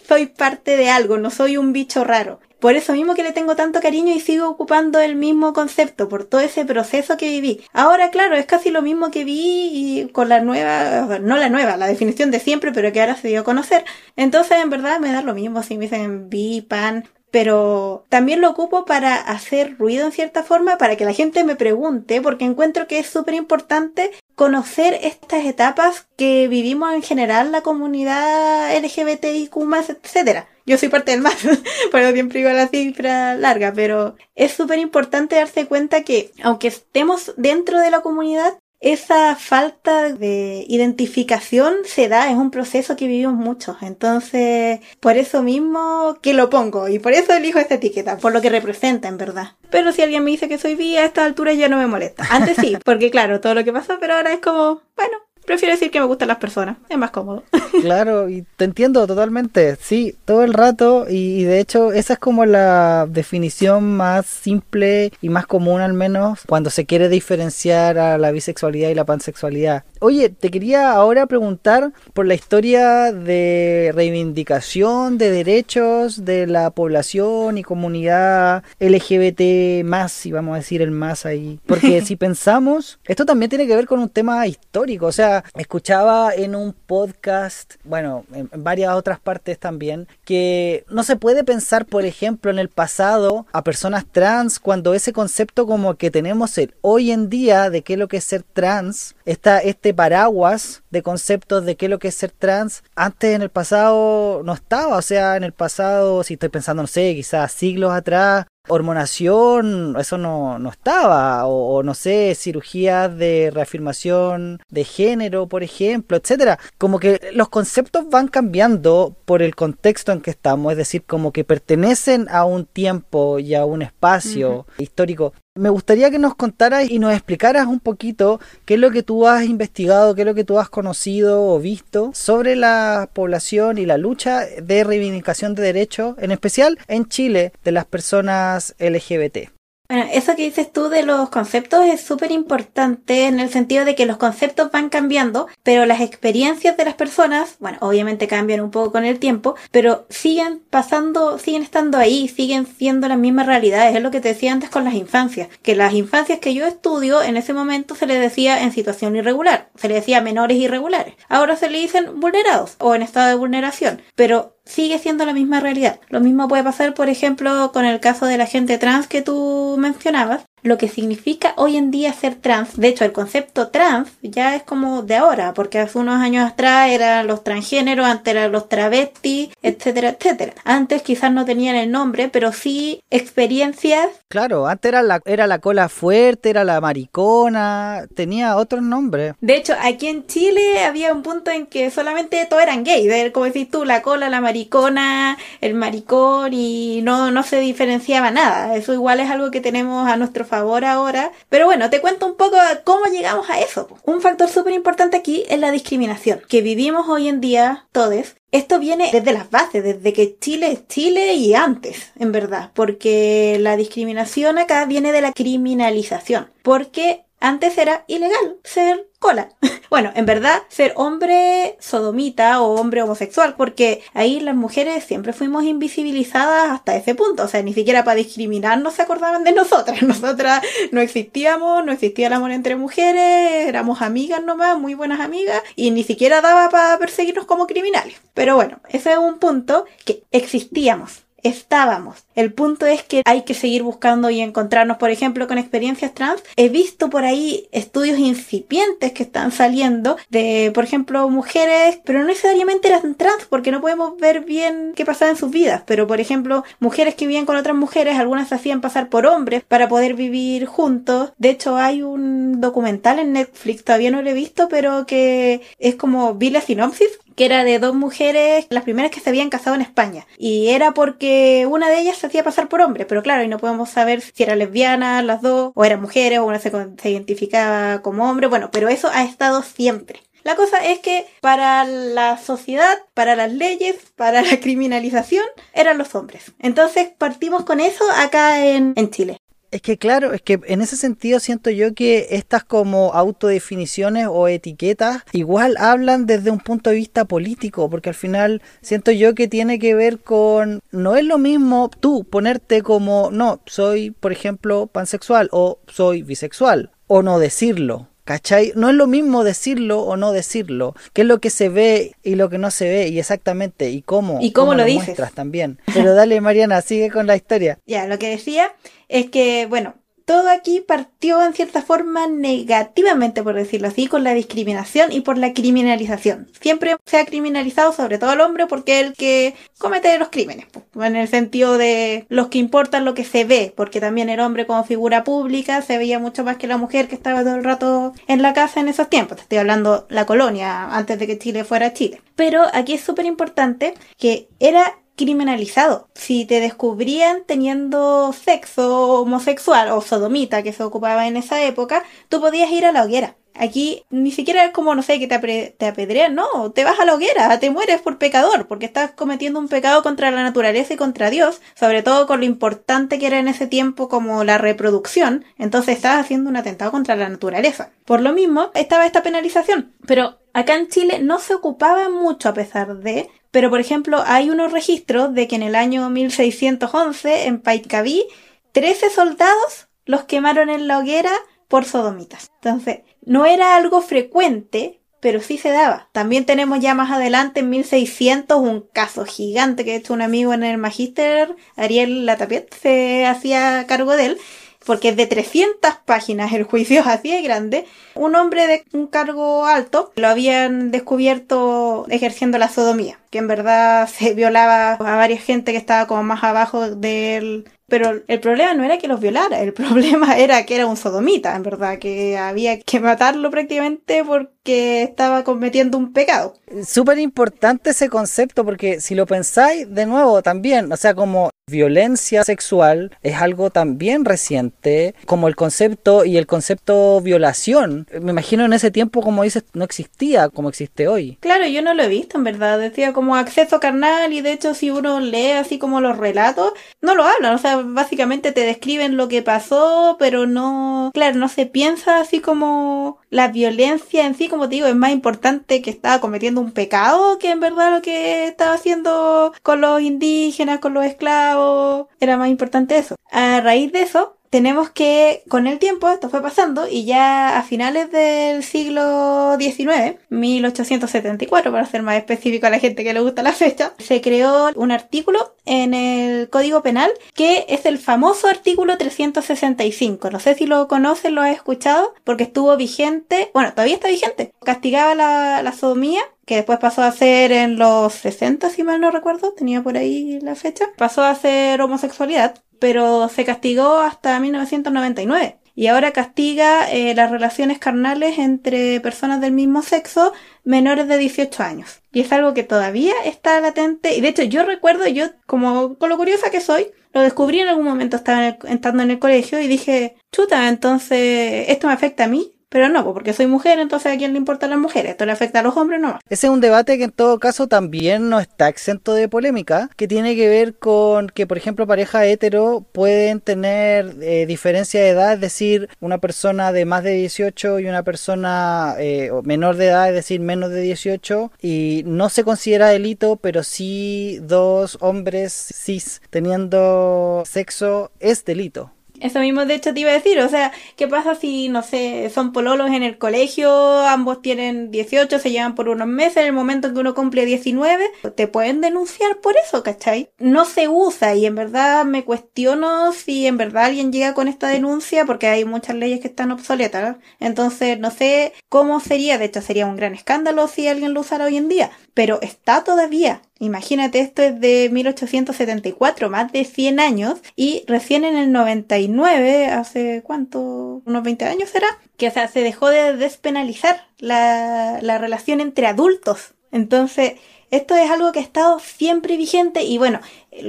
soy parte de algo, no soy un bicho raro. Por eso mismo que le tengo tanto cariño y sigo ocupando el mismo concepto, por todo ese proceso que viví. Ahora, claro, es casi lo mismo que vi y con la nueva, no la nueva, la definición de siempre, pero que ahora se dio a conocer. Entonces, en verdad, me da lo mismo si me dicen bi, pan, pero también lo ocupo para hacer ruido en cierta forma, para que la gente me pregunte, porque encuentro que es súper importante conocer estas etapas que vivimos en general la comunidad LGBTIQ, etcétera. Yo soy parte del más, por siempre digo la cifra larga, pero es súper importante darse cuenta que aunque estemos dentro de la comunidad, esa falta de identificación se da, es un proceso que vivimos muchos. Entonces, por eso mismo que lo pongo y por eso elijo esta etiqueta, por lo que representa en verdad. Pero si alguien me dice que soy bi a esta altura ya no me molesta. Antes sí, porque claro, todo lo que pasó, pero ahora es como, bueno, prefiero decir que me gustan las personas, es más cómodo. Claro, y te entiendo totalmente, sí, todo el rato, y, y de hecho esa es como la definición más simple y más común al menos cuando se quiere diferenciar a la bisexualidad y la pansexualidad. Oye, te quería ahora preguntar por la historia de reivindicación de derechos de la población y comunidad LGBT más, si vamos a decir el más ahí. Porque si pensamos, esto también tiene que ver con un tema histórico. O sea, escuchaba en un podcast, bueno, en, varias otras partes también, que no se puede pensar, por ejemplo, en el pasado a personas trans cuando ese concepto como que tenemos el hoy en día de qué es lo que es ser trans, está este paraguas de conceptos de qué es lo que es ser trans, antes en el pasado no estaba, o sea, en el pasado, si estoy pensando, no sé, quizás siglos atrás, hormonación, eso no, no estaba, o, o, no sé, cirugías de reafirmación de género, por ejemplo, etcétera. Como que los conceptos van cambiando por el contexto en que estamos, es decir, como que pertenecen a un tiempo y a un espacio uh -huh. histórico. Me gustaría que nos contaras y nos explicaras un poquito qué es lo que tú has investigado, qué es lo que tú has conocido o visto sobre la población y la lucha de reivindicación de derechos, en especial en Chile, de las personas LGBT. Bueno, eso que dices tú de los conceptos es súper importante en el sentido de que los conceptos van cambiando, pero las experiencias de las personas, bueno, obviamente cambian un poco con el tiempo, pero siguen pasando, siguen estando ahí, siguen siendo las mismas realidades. Es lo que te decía antes con las infancias, que las infancias que yo estudio en ese momento se les decía en situación irregular, se les decía menores irregulares. Ahora se le dicen vulnerados o en estado de vulneración, pero sigue siendo la misma realidad. Lo mismo puede pasar, por ejemplo, con el caso de la gente trans que tú mencionabas, lo que significa hoy en día ser trans. De hecho, el concepto trans ya es como de ahora, porque hace unos años atrás eran los transgéneros, antes eran los travestis, etcétera, etcétera. Antes quizás no tenían el nombre, pero sí experiencias. Claro, antes era la, era la cola fuerte, era la maricona, tenía otros nombres. De hecho, aquí en Chile había un punto en que solamente todos eran gays, como decís tú, la cola, la maricona, el maricón, y no, no se diferenciaba nada. Eso igual es algo que tenemos a nuestro favor ahora. Pero bueno, te cuento un poco cómo llegamos a eso. Un factor súper importante aquí es la discriminación que vivimos hoy en día todos. Esto viene desde las bases, desde que Chile es Chile y antes, en verdad, porque la discriminación acá viene de la criminalización, porque antes era ilegal ser cola. Bueno, en verdad, ser hombre sodomita o hombre homosexual, porque ahí las mujeres siempre fuimos invisibilizadas hasta ese punto. O sea, ni siquiera para discriminarnos se acordaban de nosotras. Nosotras no existíamos, no existía el amor entre mujeres, éramos amigas nomás, muy buenas amigas, y ni siquiera daba para perseguirnos como criminales. Pero bueno, ese es un punto que existíamos estábamos. El punto es que hay que seguir buscando y encontrarnos, por ejemplo, con experiencias trans. He visto por ahí estudios incipientes que están saliendo de, por ejemplo, mujeres, pero no necesariamente eran trans, porque no podemos ver bien qué pasaba en sus vidas. Pero, por ejemplo, mujeres que vivían con otras mujeres, algunas se hacían pasar por hombres para poder vivir juntos. De hecho, hay un documental en Netflix, todavía no lo he visto, pero que es como vi la sinopsis que era de dos mujeres, las primeras que se habían casado en España. Y era porque una de ellas se hacía pasar por hombre, pero claro, y no podemos saber si era lesbiana las dos, o eran mujeres, o una se, se identificaba como hombre, bueno, pero eso ha estado siempre. La cosa es que para la sociedad, para las leyes, para la criminalización, eran los hombres. Entonces partimos con eso acá en, en Chile. Es que claro, es que en ese sentido siento yo que estas como autodefiniciones o etiquetas igual hablan desde un punto de vista político, porque al final siento yo que tiene que ver con, no es lo mismo tú ponerte como, no, soy por ejemplo pansexual o soy bisexual, o no decirlo. ¿Cachai? No es lo mismo decirlo o no decirlo, qué es lo que se ve y lo que no se ve, y exactamente, y cómo, ¿Y cómo, cómo lo, lo dices? muestras también. Pero dale, Mariana, sigue con la historia. Ya, lo que decía es que, bueno, todo aquí partió en cierta forma negativamente, por decirlo así, con la discriminación y por la criminalización. Siempre se ha criminalizado sobre todo al hombre porque es el que comete los crímenes, en el sentido de los que importan lo que se ve, porque también el hombre como figura pública se veía mucho más que la mujer que estaba todo el rato en la casa en esos tiempos. Te estoy hablando la colonia, antes de que Chile fuera Chile. Pero aquí es súper importante que era criminalizado. Si te descubrían teniendo sexo homosexual o sodomita que se ocupaba en esa época, tú podías ir a la hoguera. Aquí ni siquiera es como, no sé, que te, apedrean, no, te vas a la hoguera, te mueres por pecador, porque estás cometiendo un pecado contra la naturaleza y contra Dios, sobre todo con lo importante que era en ese tiempo como la reproducción, entonces estás haciendo un atentado contra la naturaleza. Por lo mismo, estaba esta penalización, pero acá en Chile no se ocupaba mucho a pesar de, pero por ejemplo hay unos registros de que en el año 1611 en Paitcaví 13 soldados los quemaron en la hoguera por sodomitas. Entonces, no era algo frecuente, pero sí se daba. También tenemos ya más adelante, en 1600, un caso gigante que de hecho un amigo en el magíster, Ariel Latapiet, se hacía cargo de él, porque es de 300 páginas el juicio así de grande. Un hombre de un cargo alto lo habían descubierto ejerciendo la sodomía, que en verdad se violaba a varias gente que estaba como más abajo del... Pero el problema no era que los violara, el problema era que era un sodomita, en verdad, que había que matarlo prácticamente porque estaba cometiendo un pecado. Súper importante ese concepto porque si lo pensáis de nuevo también, o sea, como violencia sexual es algo también reciente, como el concepto y el concepto violación, me imagino en ese tiempo como dices no existía como existe hoy. Claro, yo no lo he visto, en verdad. Decía como acceso carnal y de hecho si uno lee así como los relatos, no lo hablan. O sea, básicamente te describen lo que pasó, pero no, claro, no se piensa así como la violencia en sí, como te digo, es más importante que estaba cometiendo un pecado que en verdad lo que estaba haciendo con los indígenas, con los esclavos. Era más importante eso. A raíz de eso, tenemos que, con el tiempo, esto fue pasando y ya a finales del siglo XIX, 1874 para ser más específico a la gente que le gusta la fecha, se creó un artículo en el Código Penal que es el famoso artículo 365. No sé si lo conocen, lo has escuchado, porque estuvo vigente, bueno, todavía está vigente. Castigaba la, la sodomía que después pasó a ser en los 60, si mal no recuerdo, tenía por ahí la fecha, pasó a ser homosexualidad, pero se castigó hasta 1999. Y ahora castiga eh, las relaciones carnales entre personas del mismo sexo menores de 18 años. Y es algo que todavía está latente. Y de hecho yo recuerdo, yo como con lo curiosa que soy, lo descubrí en algún momento estaba en el- estando en el colegio y dije, chuta, entonces esto me afecta a mí. Pero no, porque soy mujer, entonces a quién le importan las mujeres. Esto le afecta a los hombres no. Ese es un debate que en todo caso también no está exento de polémica, que tiene que ver con que, por ejemplo, parejas hetero pueden tener eh, diferencia de edad, es decir, una persona de más de 18 y una persona eh, menor de edad, es decir, menos de 18, y no se considera delito, pero sí dos hombres cis teniendo sexo es delito. Eso mismo, de hecho, te iba a decir. O sea, ¿qué pasa si, no sé, son pololos en el colegio, ambos tienen 18, se llevan por unos meses, en el momento en que uno cumple 19, te pueden denunciar por eso, ¿cachai? No se usa y en verdad me cuestiono si en verdad alguien llega con esta denuncia porque hay muchas leyes que están obsoletas. Entonces, no sé cómo sería, de hecho, sería un gran escándalo si alguien lo usara hoy en día, pero está todavía. Imagínate, esto es de 1874, más de 100 años, y recién en el 99, hace cuánto, unos 20 años será, que o sea, se dejó de despenalizar la, la relación entre adultos. Entonces, esto es algo que ha estado siempre vigente y bueno,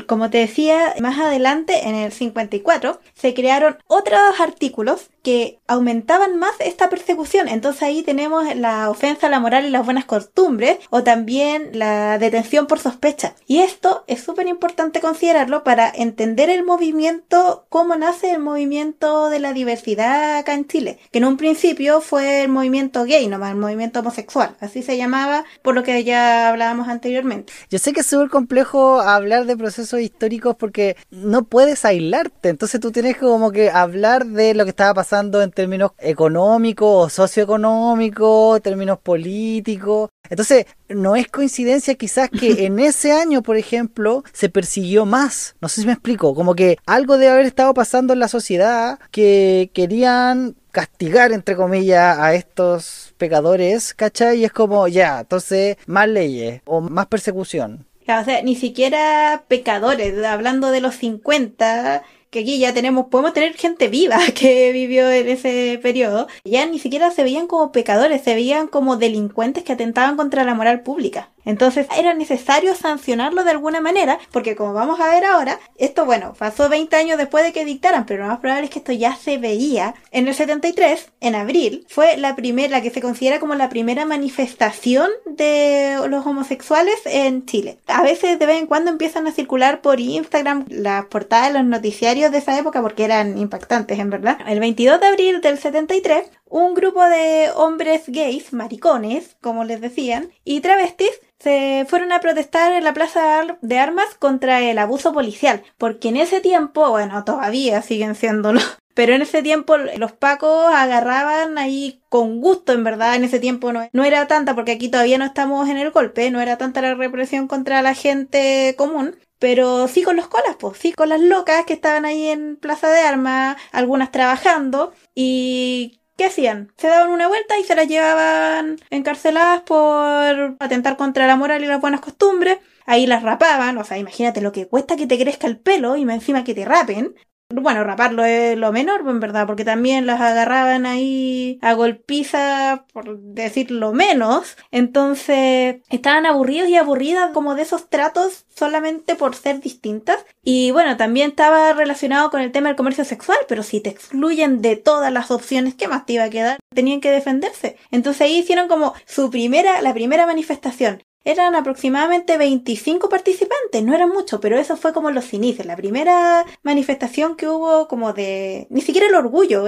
como te decía, más adelante, en el 54, se crearon otros artículos que aumentaban más esta persecución. Entonces ahí tenemos la ofensa a la moral y las buenas costumbres o también la detención por sospecha. Y esto es súper importante considerarlo para entender el movimiento, cómo nace el movimiento de la diversidad acá en Chile, que en un principio fue el movimiento gay, nomás el movimiento homosexual, así se llamaba por lo que ya hablábamos anteriormente. Yo sé que es súper complejo hablar de procesos históricos porque no puedes aislarte, entonces tú tienes que como que hablar de lo que estaba pasando en términos económicos o socioeconómicos, términos políticos. Entonces, no es coincidencia quizás que en ese año, por ejemplo, se persiguió más. No sé si me explico, como que algo debe haber estado pasando en la sociedad que querían castigar, entre comillas, a estos pecadores, ¿cachai? Y es como, ya, entonces, más leyes o más persecución. Claro, o sea, ni siquiera pecadores, hablando de los 50, que aquí ya tenemos, podemos tener gente viva que vivió en ese periodo, ya ni siquiera se veían como pecadores, se veían como delincuentes que atentaban contra la moral pública. Entonces era necesario sancionarlo de alguna manera, porque como vamos a ver ahora, esto bueno, pasó 20 años después de que dictaran, pero lo más probable es que esto ya se veía. En el 73, en abril, fue la primera, la que se considera como la primera manifestación de los homosexuales en Chile. A veces de vez en cuando empiezan a circular por Instagram las portadas de los noticiarios de esa época porque eran impactantes en verdad. El 22 de abril del 73, un grupo de hombres gays, maricones, como les decían, y travestis se fueron a protestar en la plaza de armas contra el abuso policial, porque en ese tiempo, bueno, todavía siguen siéndolo, pero en ese tiempo los pacos agarraban ahí con gusto, en verdad, en ese tiempo no, no era tanta, porque aquí todavía no estamos en el golpe, no era tanta la represión contra la gente común, pero sí con los colas, pues, sí con las locas que estaban ahí en Plaza de Armas, algunas trabajando, y ¿qué hacían? Se daban una vuelta y se las llevaban encarceladas por atentar contra la moral y las buenas costumbres. Ahí las rapaban, o sea, imagínate lo que cuesta que te crezca el pelo y encima que te rapen. Bueno, raparlo es lo menor, en verdad, porque también las agarraban ahí a golpiza, por decirlo menos. Entonces, estaban aburridos y aburridas como de esos tratos solamente por ser distintas. Y bueno, también estaba relacionado con el tema del comercio sexual, pero si te excluyen de todas las opciones, ¿qué más te iba a quedar? Tenían que defenderse. Entonces ahí hicieron como su primera, la primera manifestación eran aproximadamente 25 participantes, no eran muchos, pero eso fue como los inicios, la primera manifestación que hubo como de, ni siquiera el orgullo,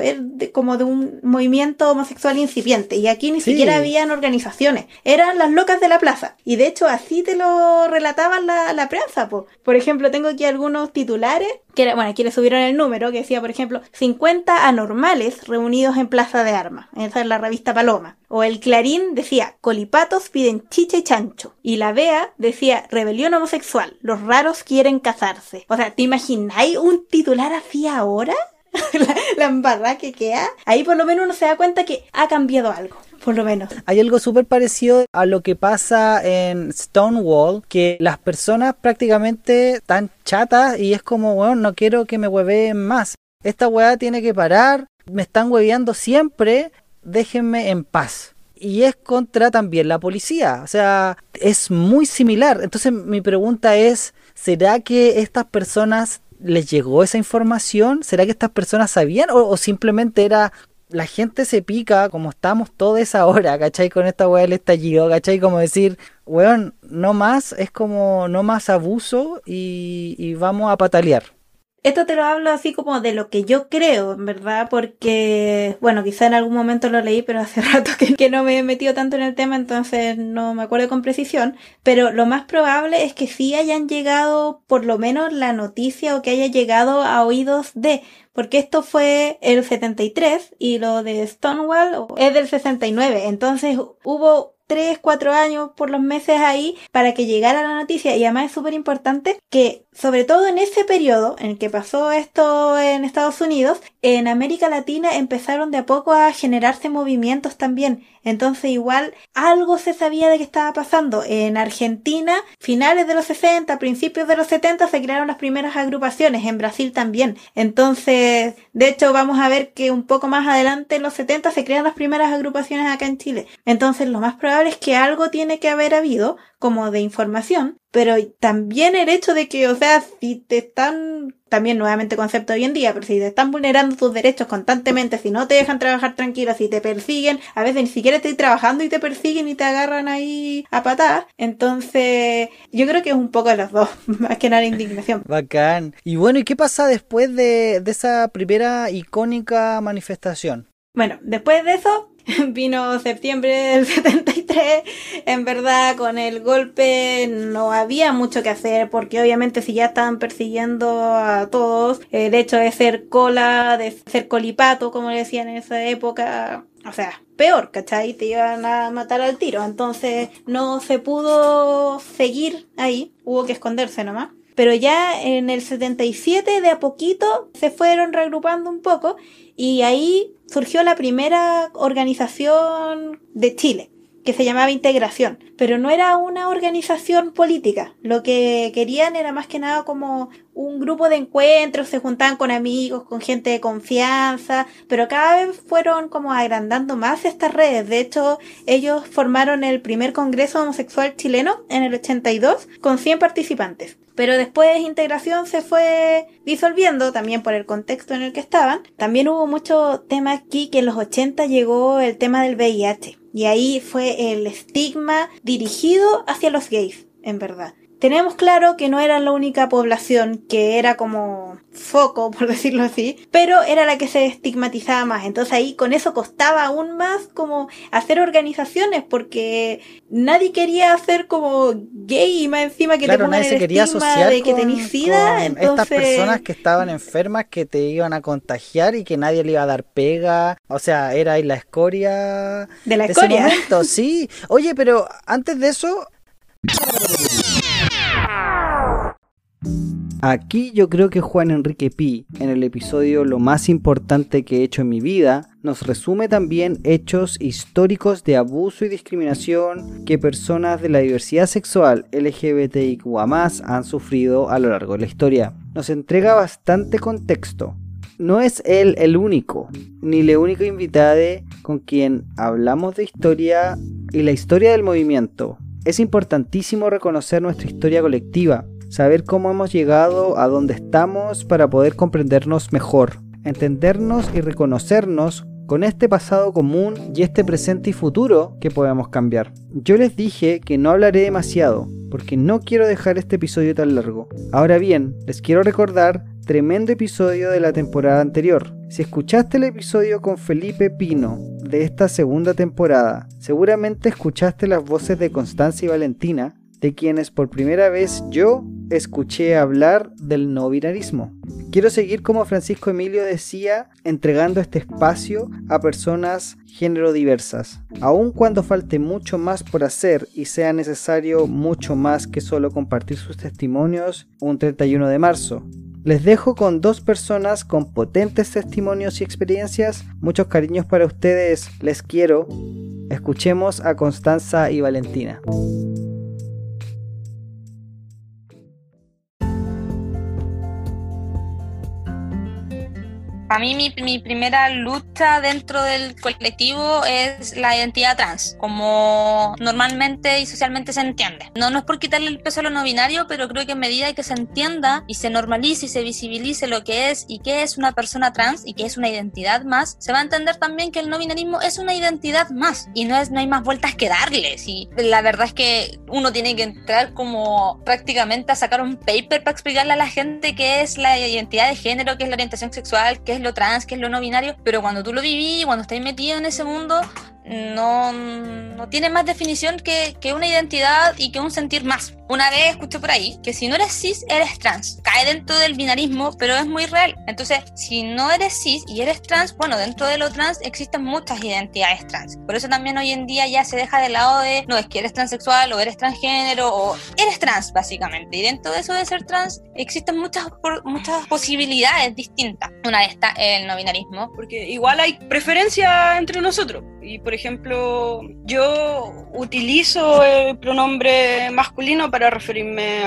como de un movimiento homosexual incipiente, y aquí ni siquiera habían organizaciones, eran las locas de la plaza, y de hecho así te lo relataban la, la prensa, por ejemplo, tengo aquí algunos titulares que bueno, aquí le subieron el número, que decía, por ejemplo, 50 anormales reunidos en Plaza de Armas. Esa es la revista Paloma. O el Clarín decía, colipatos piden chicha y chancho. Y la Bea decía, rebelión homosexual, los raros quieren casarse. O sea, ¿te imagináis un titular así ahora? la, la que queda. Ahí por lo menos uno se da cuenta que ha cambiado algo por lo menos. Hay algo súper parecido a lo que pasa en Stonewall, que las personas prácticamente están chatas y es como, bueno, no quiero que me hueveen más. Esta hueá tiene que parar, me están hueveando siempre, déjenme en paz. Y es contra también la policía, o sea, es muy similar. Entonces mi pregunta es, ¿será que estas personas les llegó esa información? ¿Será que estas personas sabían o, o simplemente era la gente se pica como estamos toda esa hora, ¿cachai? Con esta weá del estallido, ¿cachai? Como decir, weón, no más, es como no más abuso y, y vamos a patalear. Esto te lo hablo así como de lo que yo creo, en verdad, porque, bueno, quizá en algún momento lo leí, pero hace rato que, que, no me he metido tanto en el tema, entonces no me acuerdo con precisión. Pero lo más probable es que sí hayan llegado, por lo menos, la noticia o que haya llegado a oídos de, porque esto fue el 73 y lo de Stonewall es del 69. Entonces hubo tres, cuatro años por los meses ahí para que llegara la noticia y además es súper importante que sobre todo en ese periodo en el que pasó esto en Estados Unidos, en América Latina empezaron de a poco a generarse movimientos también. Entonces igual algo se sabía de que estaba pasando. En Argentina, finales de los 60, principios de los 70 se crearon las primeras agrupaciones, en Brasil también. Entonces, de hecho vamos a ver que un poco más adelante en los 70 se crean las primeras agrupaciones acá en Chile. Entonces lo más probable es que algo tiene que haber habido como de información, pero también el hecho de que, o sea, si te están, también nuevamente concepto hoy en día, pero si te están vulnerando tus derechos constantemente, si no te dejan trabajar tranquilo, si te persiguen, a veces ni siquiera estoy trabajando y te persiguen y te agarran ahí a patadas, entonces yo creo que es un poco de los dos, más que nada indignación. Bacán. Y bueno, ¿y qué pasa después de, de esa primera icónica manifestación? Bueno, después de eso, vino septiembre del 73, en verdad con el golpe no había mucho que hacer porque obviamente si ya estaban persiguiendo a todos, el hecho de ser cola, de ser colipato, como le decían en esa época, o sea, peor, ¿cachai? Te iban a matar al tiro, entonces no se pudo seguir ahí, hubo que esconderse nomás pero ya en el 77 de a poquito se fueron reagrupando un poco y ahí surgió la primera organización de Chile, que se llamaba Integración, pero no era una organización política. Lo que querían era más que nada como un grupo de encuentros, se juntaban con amigos, con gente de confianza, pero cada vez fueron como agrandando más estas redes. De hecho, ellos formaron el primer Congreso Homosexual chileno en el 82 con 100 participantes. Pero después integración se fue disolviendo también por el contexto en el que estaban. También hubo mucho tema aquí que en los 80 llegó el tema del VIH. Y ahí fue el estigma dirigido hacia los gays, en verdad. Tenemos claro que no era la única población que era como foco, por decirlo así, pero era la que se estigmatizaba más. Entonces ahí con eso costaba aún más como hacer organizaciones porque nadie quería hacer como gay y más encima que Claro, te pongan nadie el se quería estigma asociar de que tenés sida. entonces... estas personas que estaban enfermas que te iban a contagiar y que nadie le iba a dar pega. O sea, era ahí la escoria De la ese escoria. momento, sí. Oye, pero antes de eso... Aquí yo creo que Juan Enrique Pi, en el episodio Lo más importante que he hecho en mi vida, nos resume también hechos históricos de abuso y discriminación que personas de la diversidad sexual LGBTIQA han sufrido a lo largo de la historia. Nos entrega bastante contexto. No es él el único, ni la única invitada con quien hablamos de historia y la historia del movimiento. Es importantísimo reconocer nuestra historia colectiva, saber cómo hemos llegado a donde estamos para poder comprendernos mejor, entendernos y reconocernos con este pasado común y este presente y futuro que podemos cambiar. Yo les dije que no hablaré demasiado, porque no quiero dejar este episodio tan largo. Ahora bien, les quiero recordar tremendo episodio de la temporada anterior. Si escuchaste el episodio con Felipe Pino de esta segunda temporada, seguramente escuchaste las voces de Constancia y Valentina, de quienes por primera vez yo escuché hablar del no binarismo. Quiero seguir como Francisco Emilio decía, entregando este espacio a personas género diversas, aun cuando falte mucho más por hacer y sea necesario mucho más que solo compartir sus testimonios un 31 de marzo. Les dejo con dos personas con potentes testimonios y experiencias. Muchos cariños para ustedes, les quiero. Escuchemos a Constanza y Valentina. A mí mi, mi primera lucha dentro del colectivo es la identidad trans, como normalmente y socialmente se entiende. No, no es por quitarle el peso a lo no binario, pero creo que en medida que se entienda y se normalice y se visibilice lo que es y qué es una persona trans y qué es una identidad más, se va a entender también que el no binarismo es una identidad más y no, es, no hay más vueltas que darle. Y la verdad es que uno tiene que entrar como prácticamente a sacar un paper para explicarle a la gente qué es la identidad de género, qué es la orientación sexual, qué es lo trans, qué es lo no binario, pero cuando tú lo viví, cuando estás metido en ese mundo, no, no tiene más definición que, que una identidad y que un sentir más. Una vez escuché por ahí que si no eres cis, eres trans. Cae dentro del binarismo, pero es muy real. Entonces, si no eres cis y eres trans, bueno, dentro de lo trans existen muchas identidades trans. Por eso también hoy en día ya se deja de lado de, no, es que eres transexual o eres transgénero o eres trans, básicamente. Y dentro de eso de ser trans existen muchas, muchas posibilidades distintas. Una de estas es el no binarismo. porque igual hay preferencia entre nosotros. Y por ejemplo, yo utilizo el pronombre masculino para referirme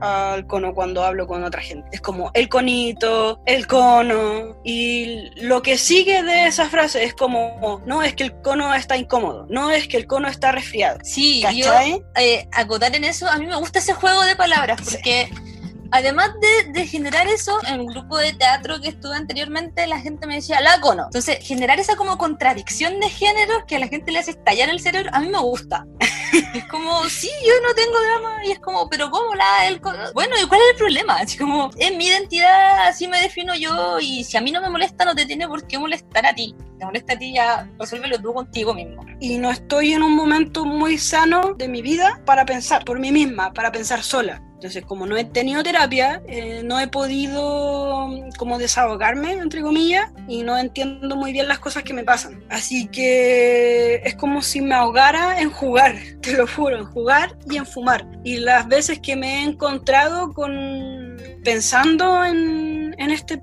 al cono cuando hablo con otra gente. Es como el conito, el cono. Y lo que sigue de esa frase es como, no es que el cono está incómodo, no es que el cono está resfriado. Sí, yo ¿Cachai? eh, acotar en eso, a mí me gusta ese juego de palabras, porque además de, de generar eso, en un grupo de teatro que estuve anteriormente, la gente me decía la cono. Entonces, generar esa como contradicción de géneros que a la gente le hace estallar el cerebro, a mí me gusta. es como, sí, yo no tengo drama, y es como, pero ¿cómo la? Bueno, ¿y cuál es el problema? Así como, es mi identidad, así me defino yo, y si a mí no me molesta, no te tiene por qué molestar a ti. Te molesta a ti, ya resuélvelo tú contigo mismo. y no estoy en un momento muy sano de mi vida para pensar por mí misma, para pensar sola. Entonces, como no he tenido terapia, eh, no he podido mm, como desahogarme, entre comillas, y no entiendo muy bien las cosas que me pasan. Así que es como si me ahogara en jugar, te lo juro, en jugar y en fumar. Y las veces que me he encontrado con pensando en, en este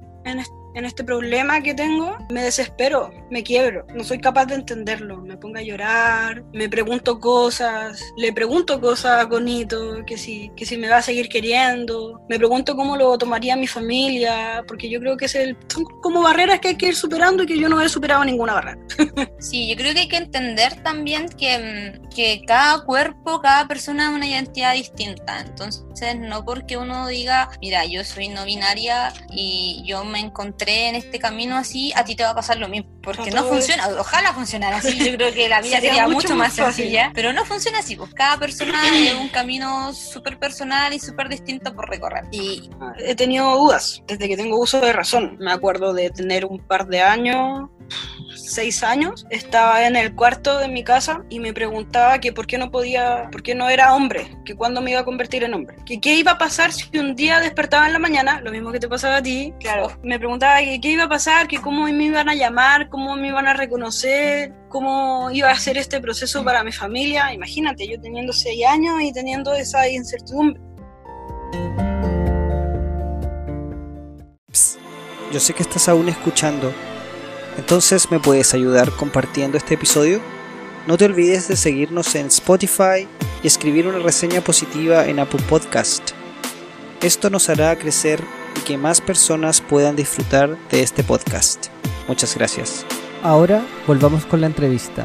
en este problema que tengo, me desespero, me quiebro, no soy capaz de entenderlo, me pongo a llorar, me pregunto cosas, le pregunto cosas a Conito, que si, que si me va a seguir queriendo, me pregunto cómo lo tomaría mi familia, porque yo creo que es el, son como barreras que hay que ir superando y que yo no he superado ninguna barrera. Sí, yo creo que hay que entender también que, que cada cuerpo, cada persona es una identidad distinta. Entonces, no porque uno diga, mira, yo soy no binaria y yo me encontré en este camino así, a ti te va a pasar lo mismo. Porque no funciona, ojalá funcionara así. Yo creo que la vida Sería sería, mucho mucho más sencilla. Pero no funciona así, pues cada persona es un camino súper personal y súper distinto por recorrer. Y He tenido dudas desde que tengo uso de razón. Me acuerdo de tener un par de años, seis años, estaba en el cuarto de mi casa y me preguntaba que por qué no podía, por qué no era hombre, que cuándo me iba a convertir en hombre, que qué iba a pasar si un día despertaba en la mañana, lo mismo que te pasaba a ti, claro, me preguntaba que qué iba a pasar, que cómo me iban a llamar, cómo me iban a reconocer, cómo iba a ser este proceso para mi familia, imagínate, yo teniendo seis años y teniendo esa incertidumbre. Yo sé que estás aún escuchando, entonces me puedes ayudar compartiendo este episodio. No te olvides de seguirnos en Spotify y escribir una reseña positiva en Apple Podcast. Esto nos hará crecer que más personas puedan disfrutar de este podcast. Muchas gracias. Ahora volvamos con la entrevista.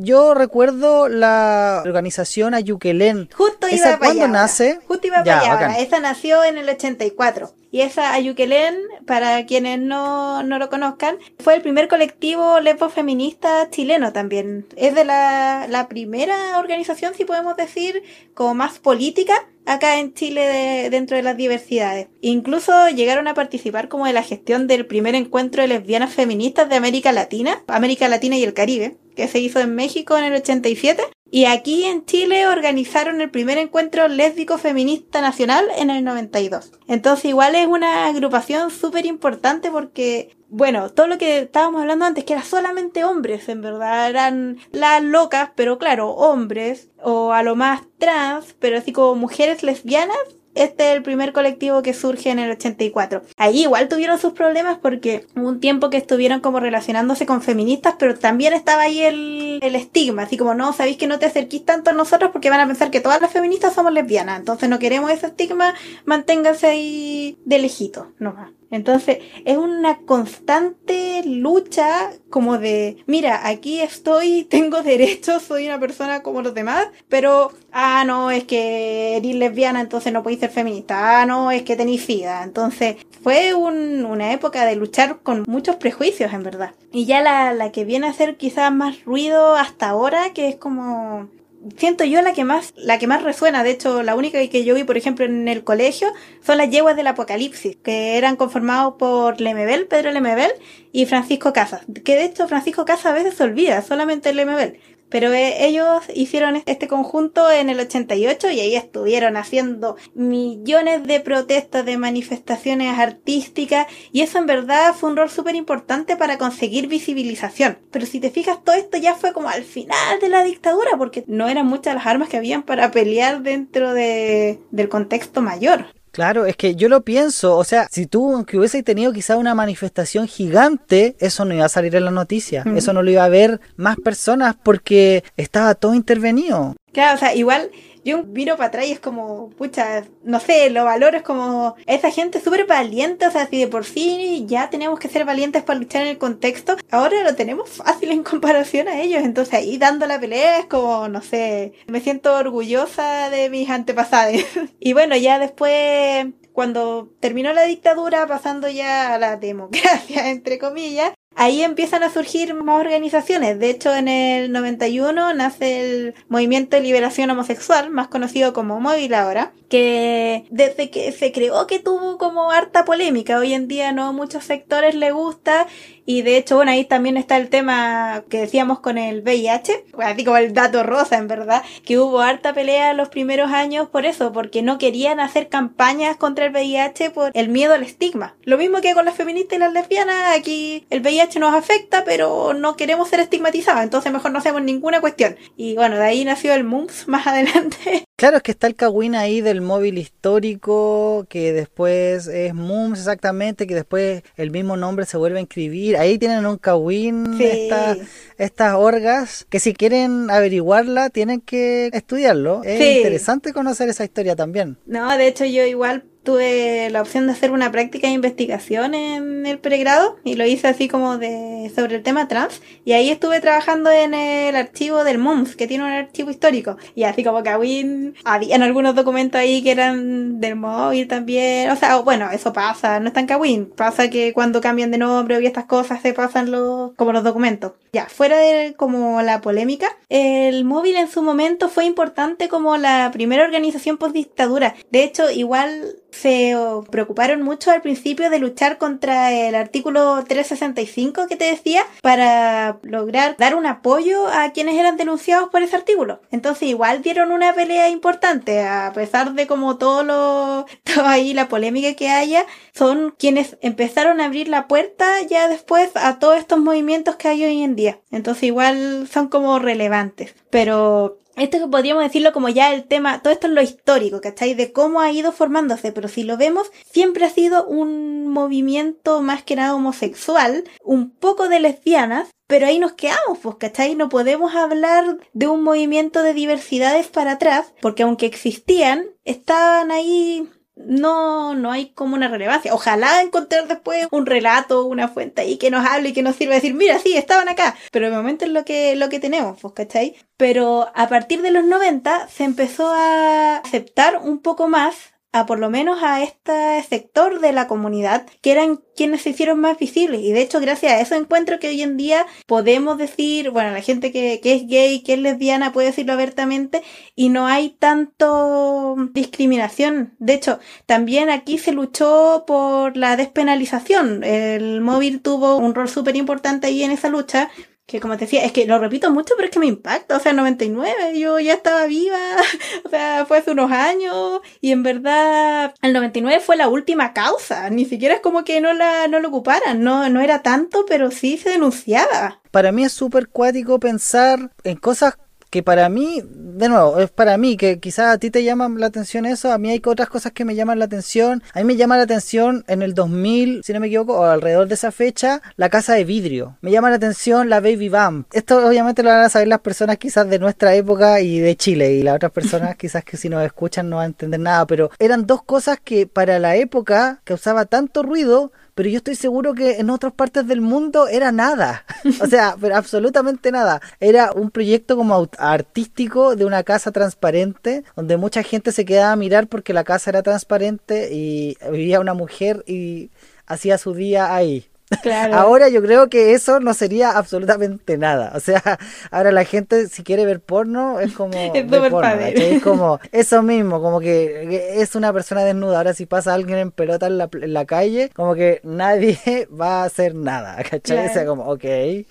Yo recuerdo la organización Ayuquelén. Justo iba ¿Esa para cuándo allá ahora. nace? Justo iba Ya, para allá ahora. Esa nació en el 84. Y esa Ayuquelén, para quienes no, no lo conozcan, fue el primer colectivo lesbo feminista chileno también. Es de la, la primera organización, si podemos decir, como más política acá en Chile de- dentro de las diversidades. Incluso llegaron a participar como de la gestión del primer encuentro de lesbianas feministas de América Latina, América Latina y el Caribe, que se hizo en México en el 87. Y aquí en Chile organizaron el primer encuentro lésbico feminista nacional en el 92. Entonces igual es una agrupación súper importante porque, bueno, todo lo que estábamos hablando antes, que era solamente hombres, en verdad, eran las locas, pero claro, hombres, o a lo más trans, pero así como mujeres lesbianas, este es el primer colectivo que surge en el 84. Ahí igual tuvieron sus problemas porque hubo un tiempo que estuvieron como relacionándose con feministas, pero también estaba ahí el, el estigma, así como no, sabéis que no te acerquís tanto a nosotros porque van a pensar que todas las feministas somos lesbianas, entonces no queremos ese estigma, manténganse ahí de lejito, nomás. Entonces es una constante lucha como de, mira, aquí estoy, tengo derechos, soy una persona como los demás, pero, ah, no, es que eres lesbiana, entonces no podéis ser feminista, ah, no, es que tenéis FIDA. Entonces fue un- una época de luchar con muchos prejuicios, en verdad. Y ya la, la que viene a hacer quizás más ruido hasta ahora, que es como siento yo la que más la que más resuena. De hecho la única que yo vi por ejemplo en el colegio son las yeguas del apocalipsis que eran conformados por Lemebel Pedro Lemebel y Francisco Casas que de hecho Francisco Casas a veces se olvida solamente Lemebel pero eh, ellos hicieron este conjunto en el 88 y ahí estuvieron haciendo millones de protestas, de manifestaciones artísticas y eso en verdad fue un rol súper importante para conseguir visibilización. Pero si te fijas, todo esto ya fue como al final de la dictadura porque no eran muchas las armas que habían para pelear dentro de, del contexto mayor. Claro, es que yo lo pienso, o sea, si tú, aunque hubiese tenido quizá una manifestación gigante, eso no iba a salir en la noticia, Ujú. eso no lo iba a ver más personas porque estaba todo intervenido. Claro, o sea, igual yo miro para atrás y es como, pucha, no sé, lo valoro es como esa gente súper valiente, o sea, si de por sí ya tenemos que ser valientes para luchar en el contexto, ahora lo tenemos fácil en comparación a ellos, entonces ahí dando la pelea es como, no sé, me siento orgullosa de mis antepasados. y bueno, ya después, cuando terminó la dictadura, pasando ya a la democracia, entre comillas, Ahí empiezan a surgir más organizaciones. De hecho, en el 91 nace el Movimiento de Liberación Homosexual, más conocido como Móvil ahora, que desde que se creó que tuvo como harta polémica. Hoy en día no muchos sectores le gusta y de hecho, bueno, ahí también está el tema que decíamos con el VIH, así como el dato rosa, en verdad, que hubo harta pelea los primeros años por eso, porque no querían hacer campañas contra el VIH por el miedo al estigma. Lo mismo que con las feministas y las lesbianas, aquí el VIH nos afecta, pero no queremos ser estigmatizados, entonces mejor no hacemos ninguna cuestión. Y bueno, de ahí nació el MUMS más adelante. Claro, es que está el Kawin ahí del móvil histórico, que después es MUMS exactamente, que después el mismo nombre se vuelve a inscribir. Ahí tienen un Kawin, Sí. esta- estas orgas, que si quieren averiguarla, tienen que estudiarlo. Es Sí. interesante conocer esa historia también. No, de hecho yo igual tuve la opción de hacer una práctica de investigación en el pregrado y lo hice así como de sobre el tema trans. Y ahí estuve trabajando en el archivo del MUMS que tiene un archivo histórico. Y así como Kawin habían algunos documentos ahí que eran del móvil también. O sea bueno eso pasa no es tan Kawin pasa que cuando cambian de nombre y estas cosas se pasan los como los documentos. Ya fuera de como la polémica el móvil en su momento fue importante como la primera organización post dictadura de hecho igual se preocuparon mucho al principio de luchar contra el artículo 365 que te decía para lograr dar un apoyo a quienes eran denunciados por ese artículo. Entonces igual dieron una pelea importante, a pesar de como todo lo, todo ahí la polémica que haya, son quienes empezaron a abrir la puerta ya después a todos estos movimientos que hay hoy en día. Entonces igual son como relevantes. Pero esto que podríamos decirlo como ya el tema, todo esto es lo histórico, ¿cachai? De cómo ha ido formándose, pero si lo vemos, siempre ha sido un movimiento más que nada homosexual, un poco de lesbianas, pero ahí nos quedamos, pues, ¿cachai? No podemos hablar de un movimiento de diversidades para atrás, porque aunque existían, estaban ahí no, no hay como una relevancia. Ojalá encontrar después un relato, una fuente ahí que nos hable y que nos sirva a decir, mira, sí, estaban acá. Pero de momento es lo que, lo que tenemos, pues, ¿cachai? Pero a partir de los 90 se empezó a aceptar un poco más a por lo menos a este sector de la comunidad que eran quienes se hicieron más visibles. Y de hecho gracias a eso encuentro que hoy en día podemos decir bueno la gente que, que es gay que es lesbiana puede decirlo abiertamente y no hay tanto discriminación. De hecho también aquí se luchó por la despenalización. El móvil tuvo un rol súper importante ahí en esa lucha que como te decía, es que lo repito mucho, pero es que me impacta. O sea, 99, yo ya estaba viva. O sea, fue hace unos años. Y en verdad, el 99 fue la última causa. Ni siquiera es como que no la, no lo ocuparan. No, no era tanto, pero sí se denunciaba. Para mí es súper cuático pensar en cosas que para mí, de nuevo, es para mí, que quizás a ti te llaman la atención eso, a mí hay otras cosas que me llaman la atención. A mí me llama la atención en el 2000, si no me equivoco, o alrededor de esa fecha, la casa de vidrio. Me llama la atención la Baby Bump. Esto obviamente lo van a saber las personas quizás de nuestra época y de Chile, y las otras personas quizás que si nos escuchan no van a entender nada, pero eran dos cosas que para la época causaba tanto ruido, pero yo estoy seguro que en otras partes del mundo era nada. O sea, pero absolutamente nada. Era un proyecto como artístico de una casa transparente, donde mucha gente se quedaba a mirar porque la casa era transparente y vivía una mujer y hacía su día ahí. Claro. Ahora yo creo que eso no sería absolutamente nada. O sea, ahora la gente si quiere ver porno es como Es porno. Es como eso mismo, como que es una persona desnuda. Ahora si pasa alguien en pelota en la, en la calle, como que nadie va a hacer nada, ¿cachai? O sea, como, ok. Es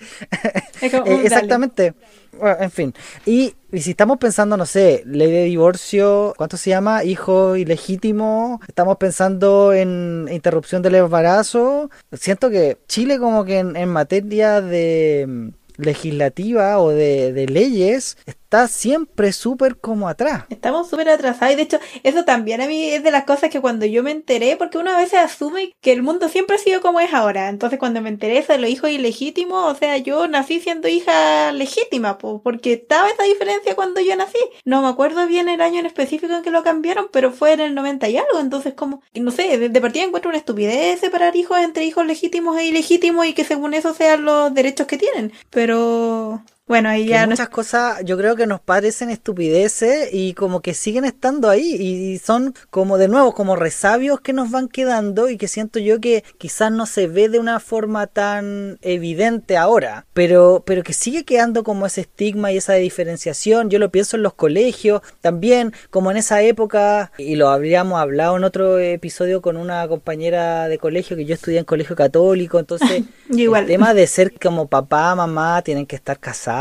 como, Eh, dale. Bueno, en fin. Y, y si estamos pensando, no sé, ley de divorcio, ¿cuánto se llama? Hijo ilegítimo. Estamos pensando en interrupción del embarazo. Siento que Chile como que en, en materia de mm, legislativa o de, de leyes está siempre súper como atrás. Estamos súper atrasados y de hecho eso también a mí es de las cosas que cuando yo me enteré, porque uno a veces asume que el mundo siempre ha sido como es ahora, entonces cuando me enteré de los hijos ilegítimos, o sea, yo nací siendo hija legítima, po, porque estaba esa diferencia cuando yo nací. No me acuerdo bien el año en específico en que lo cambiaron, pero fue en el 90 y algo, entonces como, no sé, de, de partida encuentro una estupidez separar hijos entre hijos legítimos e ilegítimos y que según eso sean los derechos que tienen, pero... Bueno, ahí que ya no muchas cosas yo creo que nos parecen estupideces y como que siguen estando ahí y son como de nuevo como resabios que nos van quedando y que siento yo que quizás no se ve de una forma tan evidente ahora pero pero que sigue quedando como ese estigma y esa diferenciación yo lo pienso en los colegios también como en esa época y lo habríamos hablado en otro episodio con una compañera de colegio que yo estudié en colegio católico entonces igual. el tema de ser como papá, mamá, tienen que estar casados,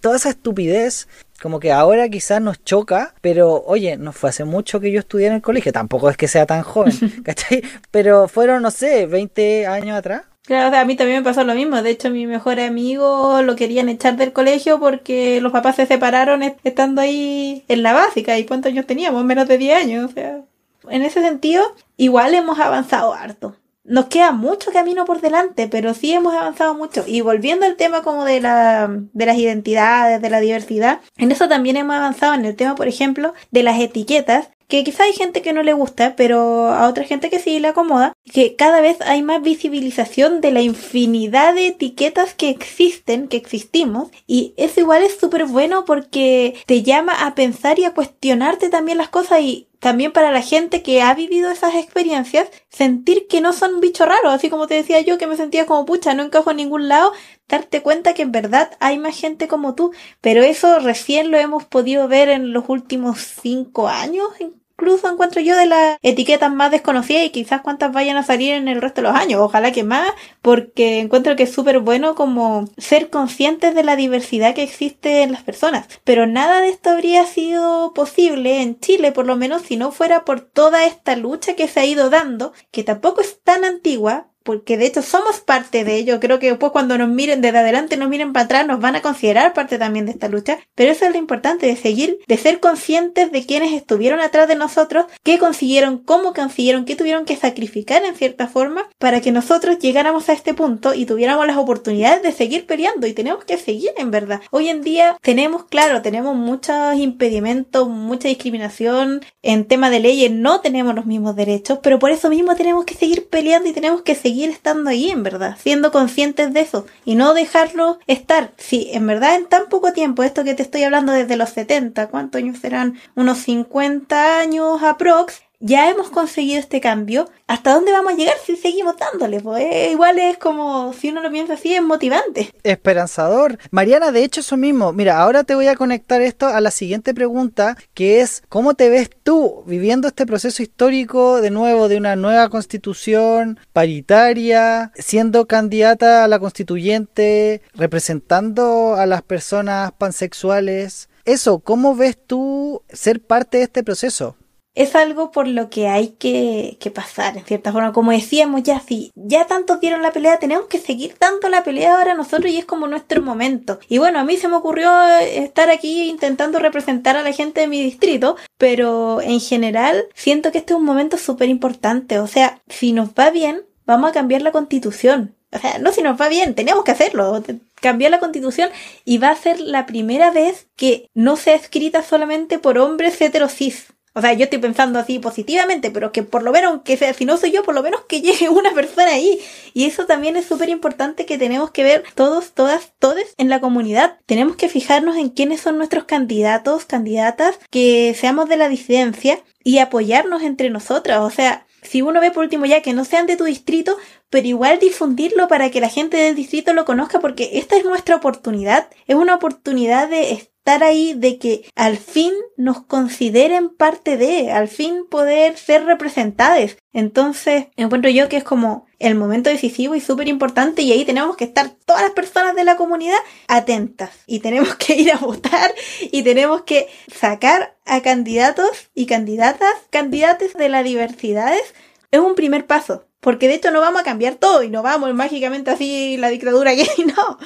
toda esa estupidez, como que ahora quizás nos choca, pero oye, no fue hace mucho que yo estudié en el colegio, tampoco es que sea tan joven, ¿cachai? Pero fueron, no sé, 20 años atrás. Claro, o sea, a mí también me pasó lo mismo. De hecho, mi mejor amigo lo querían echar del colegio porque los papás se separaron est- estando ahí en la básica. ¿Y cuántos años teníamos? Menos de 10 años. O sea, en ese sentido, igual hemos avanzado harto. Nos queda mucho camino por delante, pero sí hemos avanzado mucho. Y volviendo al tema como de la, de las identidades, de la diversidad, en eso también hemos avanzado en el tema, por ejemplo, de las etiquetas, que quizá hay gente que no le gusta, pero a otra gente que sí le acomoda, que cada vez hay más visibilización de la infinidad de etiquetas que existen, que existimos, y eso igual es súper bueno porque te llama a pensar y a cuestionarte también las cosas y también para la gente que ha vivido esas experiencias, sentir que no son bichos raros, así como te decía yo que me sentía como pucha, no encajo en ningún lado, darte cuenta que en verdad hay más gente como tú, pero eso recién lo hemos podido ver en los últimos cinco años, incluso encuentro yo de las etiquetas más desconocidas y quizás cuántas vayan a salir en el resto de los años, ojalá que más, porque encuentro que es súper bueno como ser conscientes de la diversidad que existe en las personas, pero nada de esto habría sido posible en Chile, por lo menos si no fuera por toda esta lucha que se ha ido dando, que tampoco es tan antigua, porque de hecho somos parte de ello. Creo que después cuando nos miren desde adelante, nos miren para atrás, nos van a considerar parte también de esta lucha. Pero eso es lo importante, de seguir, de ser conscientes de quienes estuvieron atrás de nosotros, qué consiguieron, cómo consiguieron, qué tuvieron que sacrificar en cierta forma para que nosotros llegáramos a este punto y tuviéramos las oportunidades de seguir peleando. Y tenemos que seguir en verdad. Hoy en día tenemos, claro, tenemos muchos impedimentos, mucha discriminación en tema de leyes, no tenemos los mismos derechos, pero por eso mismo tenemos que seguir peleando y tenemos que seguir estando ahí, en verdad, siendo conscientes de eso y no dejarlo estar. Si en verdad en tan poco tiempo, esto que te estoy hablando desde los 70, ¿cuántos años serán? Unos 50 años aprox, ya hemos conseguido este cambio. ¿Hasta dónde vamos a llegar si seguimos dándole? Pues eh, igual es como, si uno lo piensa así, es motivante. Esperanzador. Mariana, de hecho eso mismo. Mira, ahora te voy a conectar esto a la siguiente pregunta, que es, ¿cómo te ves tú viviendo este proceso histórico de nuevo de una nueva constitución paritaria, siendo candidata a la constituyente, representando a las personas pansexuales? Eso, ¿cómo ves tú ser parte de este proceso? Es algo por lo que hay que, que, pasar, en cierta forma. Como decíamos ya, si ya tantos dieron la pelea, tenemos que seguir dando la pelea ahora nosotros y es como nuestro momento. Y bueno, a mí se me ocurrió estar aquí intentando representar a la gente de mi distrito, pero en general siento que este es un momento súper importante. O sea, si nos va bien, vamos a cambiar la constitución. O sea, no si nos va bien, tenemos que hacerlo cambiar la constitución y va a ser la primera vez que no sea escrita solamente por hombres heterosis. O sea, yo estoy pensando así positivamente, pero que por lo menos, que sea, si no soy yo, por lo menos que llegue una persona ahí. Y eso también es súper importante que tenemos que ver todos, todas, todes en la comunidad. Tenemos que fijarnos en quiénes son nuestros candidatos, candidatas, que seamos de la disidencia y apoyarnos entre nosotras. O sea, si uno ve por último ya que no sean de tu distrito, pero igual difundirlo para que la gente del distrito lo conozca, porque esta es nuestra oportunidad. Es una oportunidad de estar ahí, de que al fin nos consideren parte de, al fin poder ser representadas. Entonces, encuentro yo que es como el momento decisivo y súper importante y ahí tenemos que estar todas las personas de la comunidad atentas y tenemos que ir a votar y tenemos que sacar a candidatos y candidatas, candidatos de las diversidades. Es un primer paso. Porque de hecho no vamos a cambiar todo y no vamos mágicamente así la dictadura gay, no.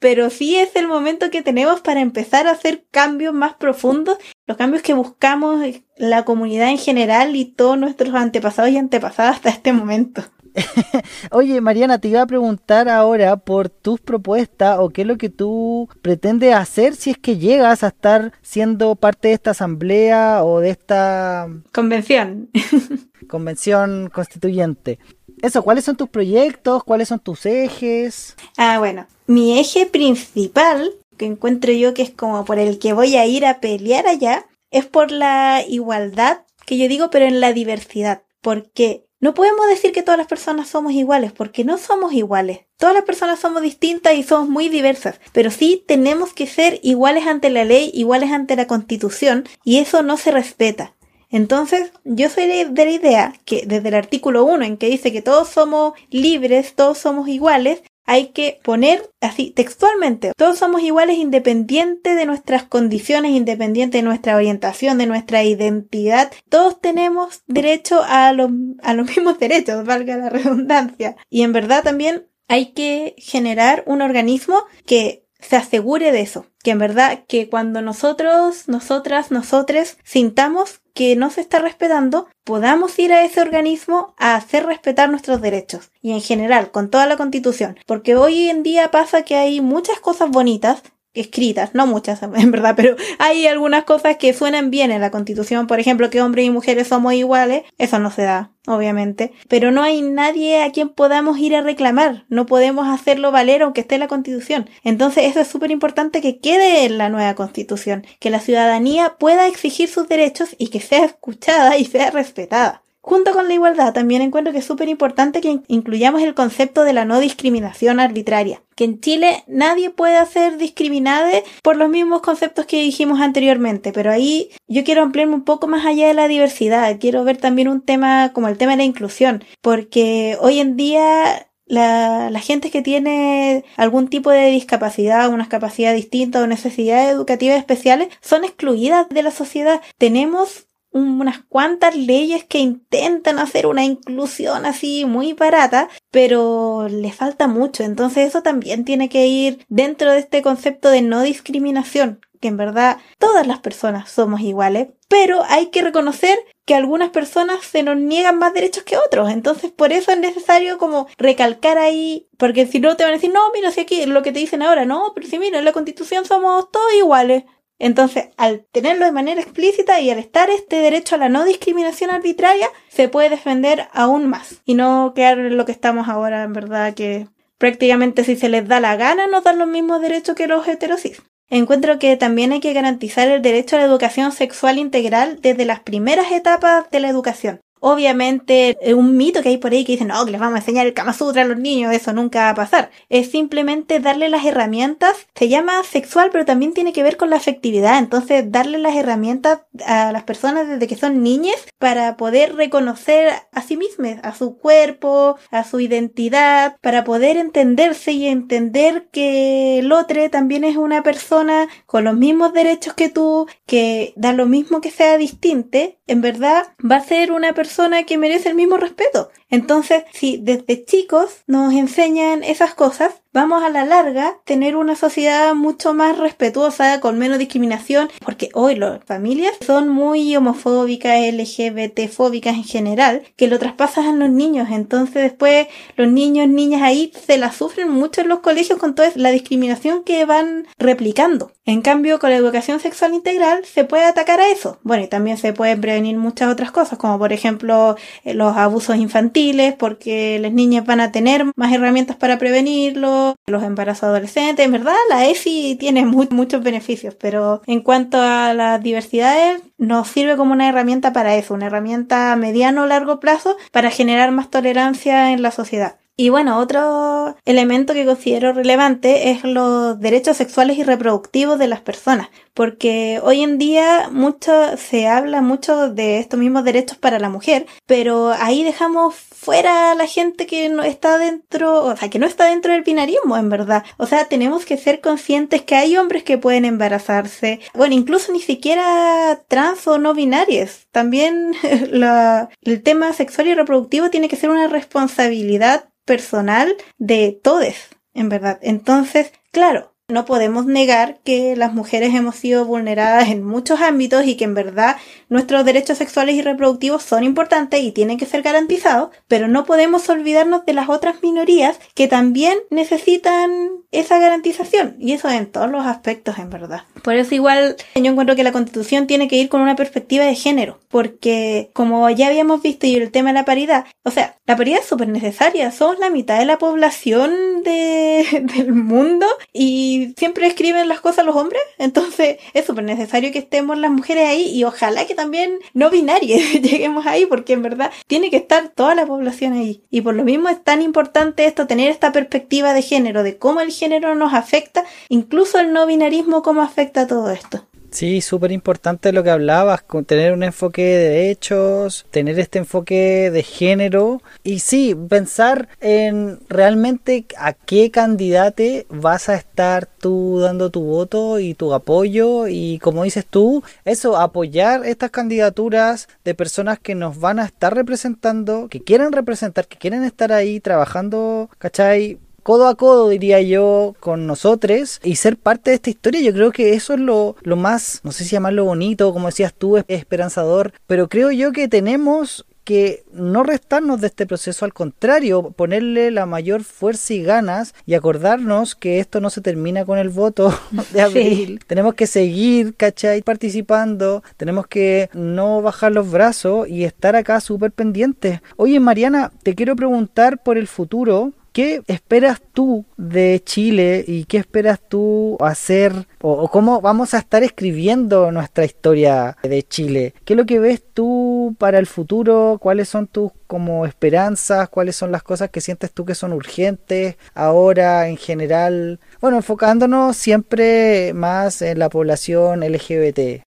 Pero sí es el momento que tenemos para empezar a hacer cambios más profundos, los cambios que buscamos la comunidad en general y todos nuestros antepasados y antepasadas hasta este momento. Oye, Mariana, te iba a preguntar ahora por tus propuestas o qué es lo que tú pretendes hacer si es que llegas a estar siendo parte de esta asamblea o de esta convención. convención constituyente. Eso, ¿cuáles son tus proyectos? ¿Cuáles son tus ejes? Ah, bueno, mi eje principal, que encuentro yo que es como por el que voy a ir a pelear allá, es por la igualdad, que yo digo, pero en la diversidad. Porque no podemos decir que todas las personas somos iguales, porque no somos iguales. Todas las personas somos distintas y somos muy diversas, pero sí tenemos que ser iguales ante la ley, iguales ante la constitución, y eso no se respeta. Entonces, yo soy de la idea que desde el artículo 1 en que dice que todos somos libres, todos somos iguales, hay que poner así textualmente, todos somos iguales independiente de nuestras condiciones, independiente de nuestra orientación, de nuestra identidad, todos tenemos derecho a los, a los mismos derechos, valga la redundancia. Y en verdad también hay que generar un organismo que se asegure de eso, que en verdad que cuando nosotros, nosotras, nosotres sintamos que no se está respetando, podamos ir a ese organismo a hacer respetar nuestros derechos y en general con toda la constitución, porque hoy en día pasa que hay muchas cosas bonitas escritas, no muchas en verdad, pero hay algunas cosas que suenan bien en la constitución, por ejemplo, que hombres y mujeres somos iguales, eso no se da, obviamente, pero no hay nadie a quien podamos ir a reclamar, no podemos hacerlo valer aunque esté en la constitución. Entonces eso es súper importante que quede en la nueva constitución, que la ciudadanía pueda exigir sus derechos y que sea escuchada y sea respetada. Junto con la igualdad, también encuentro que es súper importante que incluyamos el concepto de la no discriminación arbitraria. Que en Chile nadie puede ser discriminado por los mismos conceptos que dijimos anteriormente, pero ahí yo quiero ampliarme un poco más allá de la diversidad. Quiero ver también un tema como el tema de la inclusión, porque hoy en día la, la, gente que tiene algún tipo de discapacidad, una capacidad distinta o necesidades educativas especiales son excluidas de la sociedad. Tenemos unas cuantas leyes que intentan hacer una inclusión así muy barata, pero le falta mucho. Entonces eso también tiene que ir dentro de este concepto de no discriminación, que en verdad todas las personas somos iguales, pero hay que reconocer que algunas personas se nos niegan más derechos que otros. Entonces por eso es necesario como recalcar ahí, porque si no te van a decir, no, mira, si aquí lo que te dicen ahora, no, pero si mira, en la constitución somos todos iguales. Entonces, al tenerlo de manera explícita y al estar este derecho a la no discriminación arbitraria, se puede defender aún más y no quedar en lo que estamos ahora, en verdad, que prácticamente si se les da la gana nos dan los mismos derechos que los heterosis. Encuentro que también hay que garantizar el derecho a la educación sexual integral desde las primeras etapas de la educación. Obviamente, es un mito que hay por ahí que dicen, no, que les vamos a enseñar el Kama Sutra a los niños, eso nunca va a pasar. Es simplemente darle las herramientas, se llama sexual, pero también tiene que ver con la afectividad. Entonces, darle las herramientas a las personas desde que son niñas para poder reconocer a sí mismas, a su cuerpo, a su identidad, para poder entenderse y entender que el otro también es una persona con los mismos derechos que tú, que da lo mismo que sea distinte, en verdad va a ser una persona persona que merece el mismo respeto. Entonces, si desde chicos nos enseñan esas cosas, vamos a la larga tener una sociedad mucho más respetuosa, con menos discriminación, porque hoy las familias son muy homofóbicas, LGBT fóbicas en general, que lo traspasan a los niños. Entonces después los niños, niñas ahí se la sufren mucho en los colegios con toda la discriminación que van replicando. En cambio, con la educación sexual integral se puede atacar a eso. Bueno, y también se pueden prevenir muchas otras cosas, como por ejemplo eh, los abusos infantiles, porque las niñas van a tener más herramientas para prevenirlo, los embarazos adolescentes. En verdad, la EFI tiene muchos beneficios, pero en cuanto a las diversidades, nos sirve como una herramienta para eso, una herramienta a mediano o largo plazo para generar más tolerancia en la sociedad. Y bueno, otro elemento que considero relevante es los derechos sexuales y reproductivos de las personas, porque hoy en día mucho se habla mucho de estos mismos derechos para la mujer, pero ahí dejamos fuera a la gente que no está dentro, o sea, que no está dentro del binarismo, en verdad. O sea, tenemos que ser conscientes que hay hombres que pueden embarazarse, bueno, incluso ni siquiera trans o no binarios. También el tema sexual y reproductivo tiene que ser una responsabilidad personal de todos, en verdad. Entonces, claro, no podemos negar que las mujeres hemos sido vulneradas en muchos ámbitos y que en verdad nuestros derechos sexuales y reproductivos son importantes y tienen que ser garantizados, pero no podemos olvidarnos de las otras minorías que también necesitan esa garantización y eso en todos los aspectos en verdad. Por eso igual yo encuentro que la constitución tiene que ir con una perspectiva de género, porque como ya habíamos visto y el tema de la paridad, o sea, la paridad es súper necesaria, somos la mitad de la población de, del mundo y siempre escriben las cosas los hombres, entonces es súper necesario que estemos las mujeres ahí y ojalá que también no binarias lleguemos ahí porque en verdad tiene que estar toda la población ahí. Y por lo mismo es tan importante esto, tener esta perspectiva de género, de cómo el género nos afecta, incluso el no binarismo, cómo afecta todo esto. Sí, súper importante lo que hablabas, con tener un enfoque de derechos, tener este enfoque de género y sí, pensar en realmente a qué candidato vas a estar tú dando tu voto y tu apoyo y como dices tú, eso, apoyar estas candidaturas de personas que nos van a estar representando, que quieren representar, que quieren estar ahí trabajando, ¿cachai? Codo a codo, diría yo, con nosotros y ser parte de esta historia. Yo creo que eso es lo, lo más, no sé si llamarlo bonito, como decías tú, esperanzador, pero creo yo que tenemos que no restarnos de este proceso, al contrario, ponerle la mayor fuerza y ganas y acordarnos que esto no se termina con el voto de abril. Tenemos que seguir, ¿cachai? Participando, tenemos que no bajar los brazos y estar acá súper pendientes. Oye, Mariana, te quiero preguntar por el futuro. ¿Qué esperas tú de Chile y qué esperas tú hacer o, cómo vamos a estar escribiendo nuestra historia de Chile? ¿Qué es lo que ves tú para el futuro? ¿Cuáles son tus como esperanzas? ¿Cuáles son las cosas que sientes tú que son urgentes ahora en general? Bueno, enfocándonos siempre más en la población LGBT.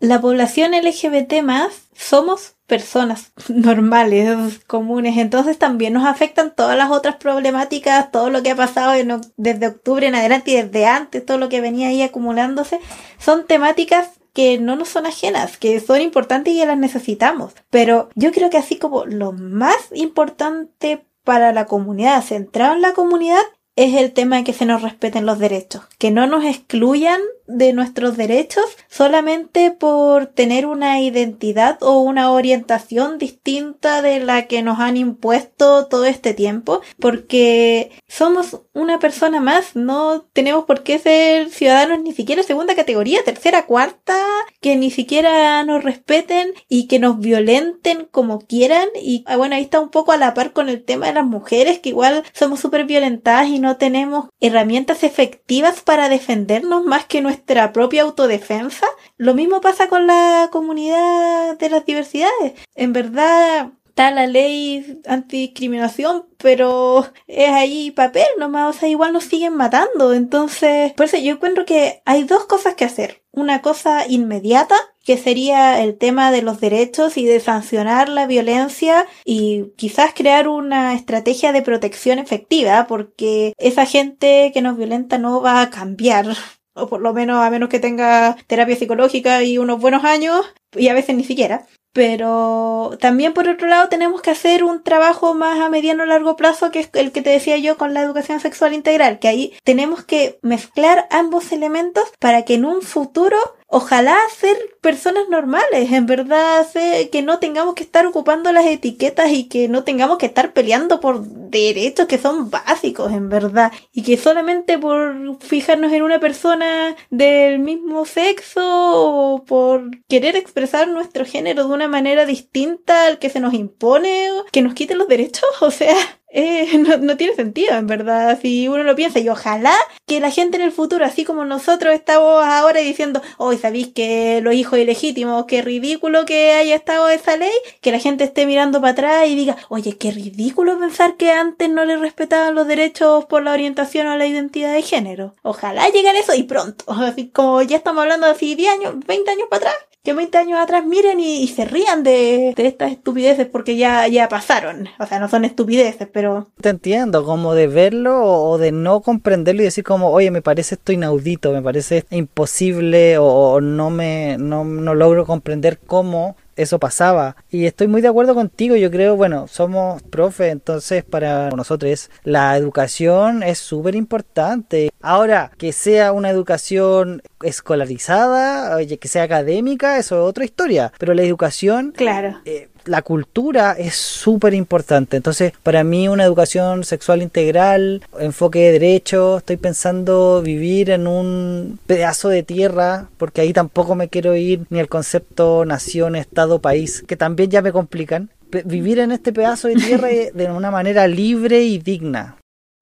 La población LGBT más somos personas normales, comunes, entonces también nos afectan todas las otras problemáticas, todo lo que ha pasado desde octubre en adelante y desde antes, todo lo que venía ahí acumulándose, son temáticas que no nos son ajenas, que son importantes y que las necesitamos. Pero yo creo que así como lo más importante para la comunidad, centrado en la comunidad, es el tema de que se nos respeten los derechos, que no nos excluyan de nuestros derechos solamente por tener una identidad o una orientación distinta de la que nos han impuesto todo este tiempo, porque somos una persona más, no tenemos por qué ser ciudadanos ni siquiera segunda categoría, tercera, cuarta, que ni siquiera nos respeten y que nos violenten como quieran. Y ah, bueno, ahí está un poco a la par con el tema de las mujeres, que igual somos súper violentadas y no tenemos herramientas efectivas para defendernos más que propia autodefensa. Lo mismo pasa con la comunidad de las diversidades. En verdad, está la ley antidiscriminación, pero es ahí papel nomás, o sea, igual nos siguen matando. Entonces, por eso yo encuentro que hay dos cosas que hacer. Una cosa inmediata, que sería el tema de los derechos y de sancionar la violencia y quizás crear una estrategia de protección efectiva, porque esa gente que nos violenta no va a cambiar o por lo menos a menos que tenga terapia psicológica y unos buenos años, y a veces ni siquiera. Pero también por otro lado tenemos que hacer un trabajo más a mediano o largo plazo, que es el que te decía yo con la educación sexual integral, que ahí tenemos que mezclar ambos elementos para que en un futuro ojalá ser personas normales, en verdad, que no tengamos que estar ocupando las etiquetas y que no tengamos que estar peleando por derechos que son básicos, en verdad, y que solamente por fijarnos en una persona del mismo sexo o por querer expresar nuestro género de una manera distinta al que se nos impone, que nos quiten los derechos, o sea, eh, no, tiene sentido, en verdad, si uno lo piensa. Y ojalá que la gente en el futuro, así como nosotros estamos ahora diciendo, hoy sabéis que los hijos ilegítimos, qué ridículo que haya estado esa ley, que la gente esté mirando para atrás y diga, oye, qué ridículo pensar que antes no le respetaban los derechos por la orientación o la identidad de género. Ojalá lleguen eso y pronto. Así como ya estamos hablando de así 10 años, 20 años para atrás, que 20 años atrás miren y, se rían de, de, estas estupideces porque ya, ya pasaron. O sea, no son estupideces, pero... Te entiendo, como de verlo o de no comprenderlo y decir como, oye, me parece esto inaudito, me parece imposible o, no me no, no logro comprender cómo eso pasaba. Y estoy muy de acuerdo contigo, yo creo, bueno, somos profe, entonces para nosotros la educación es súper importante. Ahora, que sea una educación escolarizada, que sea académica, eso es otra historia, pero la educación... Claro. Eh, la cultura es súper importante. Entonces, para mí una educación sexual integral, enfoque de derecho, estoy pensando vivir en un pedazo de tierra, porque ahí tampoco me quiero ir ni al concepto nación, estado, país, que también ya me complican. Vivir en este pedazo de tierra de una manera libre y digna.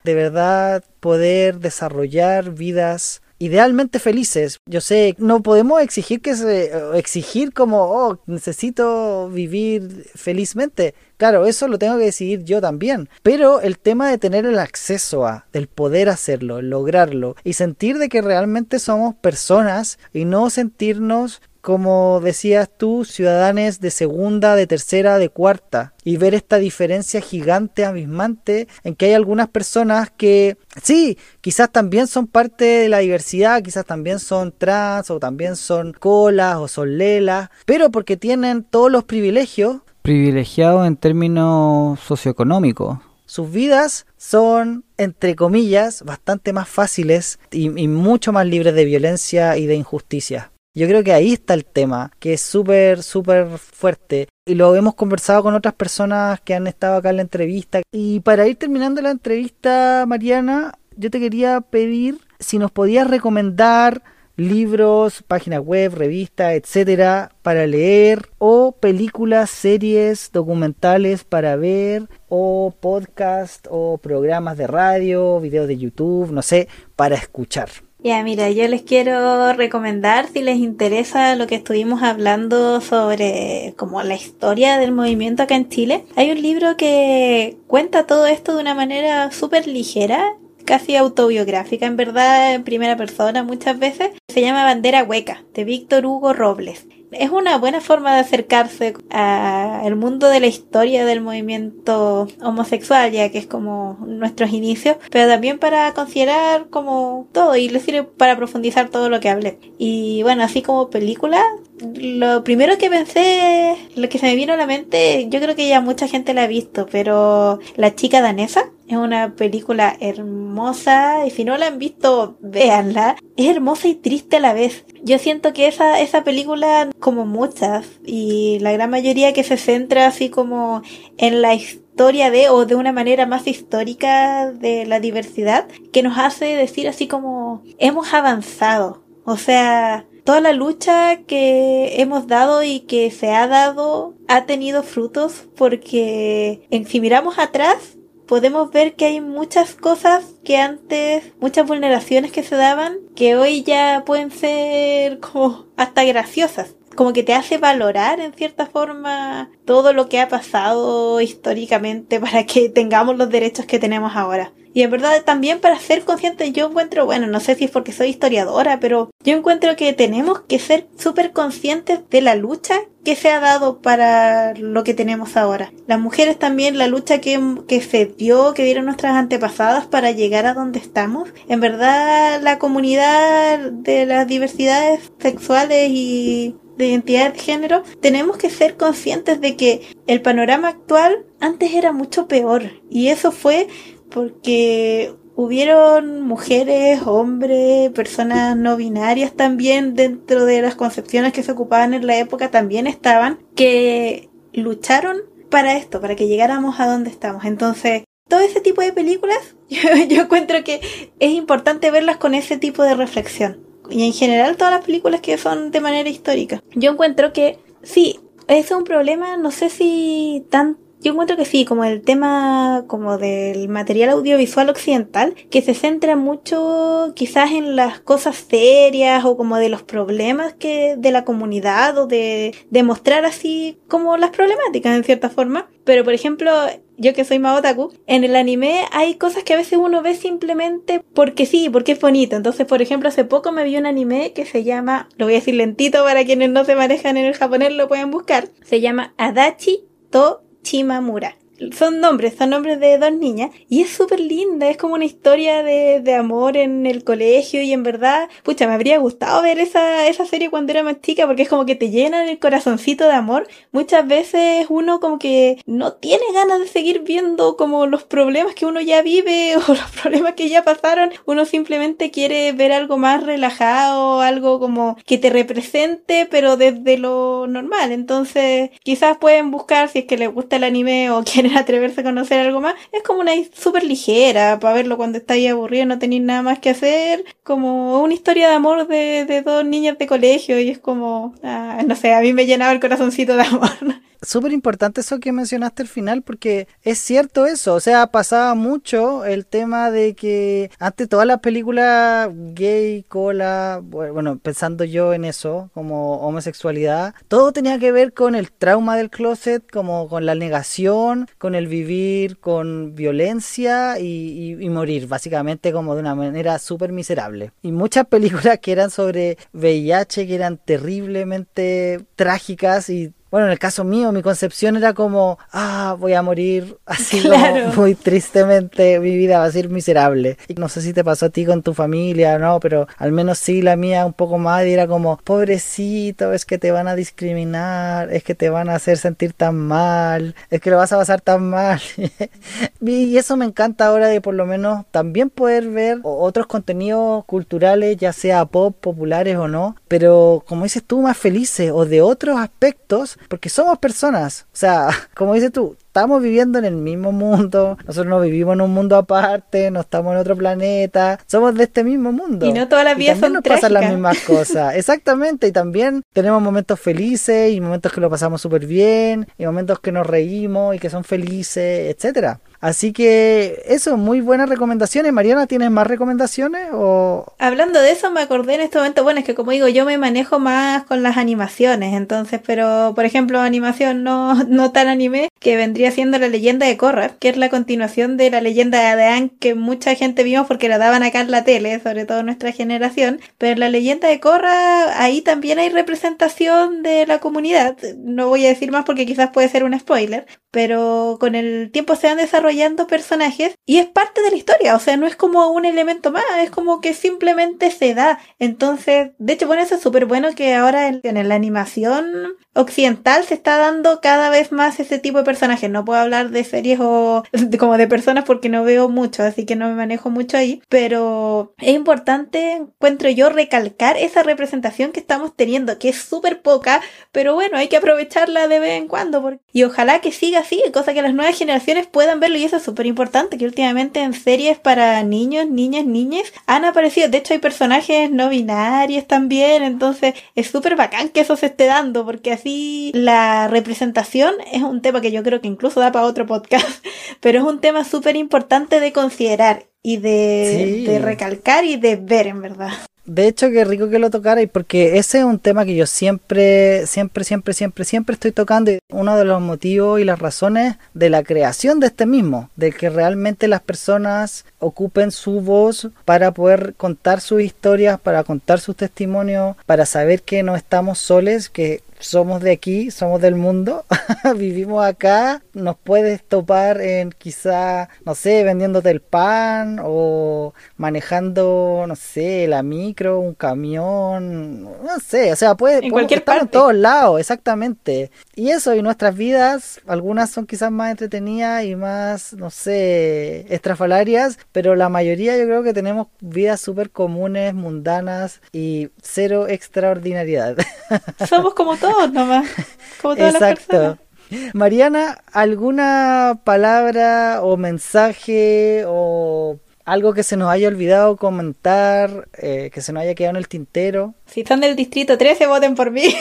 De verdad poder desarrollar vidas idealmente felices. Yo sé, no podemos exigir que se exigir como, oh, necesito vivir felizmente. Claro, eso lo tengo que decidir yo también. Pero el tema de tener el acceso a, del poder hacerlo, lograrlo y sentir de que realmente somos personas y no sentirnos como decías tú, ciudadanos de segunda, de tercera, de cuarta, y ver esta diferencia gigante, abismante, en que hay algunas personas que, sí, quizás también son parte de la diversidad, quizás también son trans, o también son colas, o son lelas, pero porque tienen todos los privilegios. Privilegiados en términos socioeconómicos. Sus vidas son, entre comillas, bastante más fáciles y, y mucho más libres de violencia y de injusticia. Yo creo que ahí está el tema, que es súper, súper fuerte. Y lo hemos conversado con otras personas que han estado acá en la entrevista. Y para ir terminando la entrevista, Mariana, yo te quería pedir si nos podías recomendar libros, páginas web, revistas, etcétera, para leer, o películas, series, documentales para ver, o podcast, o programas de radio, videos de YouTube, no sé, para escuchar. Ya, mira, yo les quiero recomendar, si les interesa lo que estuvimos hablando sobre como la historia del movimiento acá en Chile, hay un libro que cuenta todo esto de una manera súper ligera, casi autobiográfica, en verdad, en primera persona muchas veces. Se llama Bandera Hueca, de Víctor Hugo Robles es una buena forma de acercarse al mundo de la historia del movimiento homosexual, ya que es como nuestros inicios, pero también para considerar como todo y le sirve para profundizar todo lo que hablé. Y bueno, así como película, lo primero que pensé, lo que se me vino a la mente, yo creo que ya mucha gente la ha visto, pero La chica danesa es una película hermosa y si no la han visto, véanla. Es hermosa y triste a la vez. Yo siento que esa, esa película, como muchas, y la gran mayoría que se centra así como en la historia de, o de una manera más histórica de la diversidad, que nos hace decir así como, hemos avanzado. O sea, toda la lucha que hemos dado y que se ha dado ha tenido frutos porque si miramos atrás podemos ver que hay muchas cosas que antes, muchas vulneraciones que se daban, que hoy ya pueden ser como hasta graciosas. Como que te hace valorar en cierta forma todo lo que ha pasado históricamente para que tengamos los derechos que tenemos ahora. Y en verdad también para ser conscientes yo encuentro, bueno, no sé si es porque soy historiadora, pero yo encuentro que tenemos que ser súper conscientes de la lucha que se ha dado para lo que tenemos ahora. Las mujeres también, la lucha que, que se dio, que dieron nuestras antepasadas para llegar a donde estamos. En verdad la comunidad de las diversidades sexuales y de identidad de género, tenemos que ser conscientes de que el panorama actual antes era mucho peor y eso fue porque hubieron mujeres, hombres, personas no binarias también dentro de las concepciones que se ocupaban en la época también estaban, que lucharon para esto, para que llegáramos a donde estamos. Entonces, todo ese tipo de películas, yo, encuentro que es importante verlas con ese tipo de reflexión. Y en general todas las películas que son de manera histórica. Yo encuentro que sí, es un problema, no sé si tan yo encuentro que sí, como el tema como del material audiovisual occidental, que se centra mucho quizás en las cosas serias o como de los problemas que de la comunidad o de demostrar así como las problemáticas en cierta forma. Pero por ejemplo, yo que soy Maotaku, en el anime hay cosas que a veces uno ve simplemente porque sí, porque es bonito. Entonces, por ejemplo, hace poco me vi un anime que se llama, lo voy a decir lentito para quienes no se manejan en el japonés lo pueden buscar, se llama Adachi to Chimamura son nombres, son nombres de dos niñas y es súper linda, es como una historia de, de, amor en el colegio y en verdad, pucha, me habría gustado ver esa, esa serie cuando era más chica porque es como que te llena el corazoncito de amor. Muchas veces uno como que no tiene ganas de seguir viendo como los problemas que uno ya vive o los problemas que ya pasaron, uno simplemente quiere ver algo más relajado, algo como que te represente pero desde lo normal. Entonces quizás pueden buscar si es que les gusta el anime o quieren atreverse a conocer algo más. Es como una súper ligera, para verlo cuando estáis aburrido, no tenéis nada más que hacer. Como una historia de amor de, de dos niñas de colegio y es como, ah, no sé, a mí me llenaba el corazoncito de amor. súper importante eso que mencionaste al final porque es cierto eso, o sea, pasaba mucho el tema de que antes todas las películas gay, cola, bueno, pensando yo en eso, como homosexualidad, todo tenía que ver con el trauma del closet, como con la negación, con el vivir con violencia y, y morir, básicamente como de una manera súper miserable. Y muchas películas que eran sobre VIH, que eran terriblemente trágicas y bueno, en el caso mío, mi concepción era como, ah, voy a morir así Claro. como muy tristemente, mi vida va a ser miserable. Y no sé si te pasó a ti con tu familia, ¿no? Pero al menos sí, la mía un poco más, y era como, pobrecito, es que te van a discriminar, es que te van a hacer sentir tan mal, es que lo vas a pasar tan mal. y eso me encanta ahora de por lo menos también poder ver otros contenidos culturales, ya sea pop, populares o no, pero como dices tú, más felices o de otros aspectos, porque somos personas. O sea, como dices tú, estamos viviendo en el mismo mundo, nosotros no vivimos en un mundo aparte, no estamos en otro planeta, somos de este mismo mundo. Y no todas las vidas son nos pasan las mismas cosas, exactamente, y también tenemos momentos felices y momentos que lo pasamos súper bien, y momentos que nos reímos y que son felices, etcétera. Así que eso, muy buenas recomendaciones. Mariana, ¿tienes más recomendaciones o Hablando de eso, me acordé en este momento, bueno, es que como digo, yo me manejo más con las animaciones, entonces, pero por ejemplo, animación no, no tan anime, que vendría siendo la leyenda de Korra, que es la continuación de la leyenda de Aang que mucha gente vimos porque la daban acá en la tele, sobre todo nuestra generación, pero la leyenda de Korra, ahí también hay representación de la comunidad. No voy a decir más porque quizás puede ser un spoiler, pero con el tiempo se van personajes y es parte de la historia, o sea, no es como un elemento más, es como que simplemente se da. Entonces, de hecho, bueno, eso es súper bueno que ahora en, la animación occidental se está dando cada vez más ese tipo de personajes. No puedo hablar de series o como de personas porque no veo mucho, así que no me manejo mucho ahí, pero es importante, encuentro yo, recalcar esa representación que estamos teniendo, que es súper poca, pero bueno, hay que aprovecharla de vez en cuando. Y ojalá que siga así, cosa que las nuevas generaciones puedan verlo. Y eso es súper importante, que últimamente en series para niños, niñas, niñas han aparecido. De hecho, hay personajes no binarios también. Entonces, es súper bacán que eso se esté dando, porque así la representación es un tema que yo creo que incluso da para otro podcast, pero es un tema súper importante de considerar y de, Sí. de recalcar y de ver, en verdad. De hecho, qué rico que lo tocara y porque ese es un tema que yo siempre, siempre, siempre, siempre, siempre estoy tocando y uno de los motivos y las razones de la creación de este mismo, de que realmente las personas ocupen su voz para poder contar sus historias, para contar sus testimonios, para saber que no estamos soles, que somos de aquí, somos del mundo, vivimos acá, nos puedes topar en quizá, no sé, vendiéndote el pan o manejando, no sé, la micro, un camión, no sé, o sea, puede, En cualquier estar en parte. todos lados, exactamente. Y eso, y nuestras vidas, algunas son quizás más entretenidas y más, no sé, estrafalarias, pero la mayoría yo creo que tenemos vidas súper comunes, mundanas y cero extraordinariedad. Somos como todos nomás, como todas las personas. Exacto. Mariana, ¿alguna palabra o mensaje o algo que se nos haya olvidado comentar, eh, que se nos haya quedado en el tintero? Si son del distrito 13, voten por mí.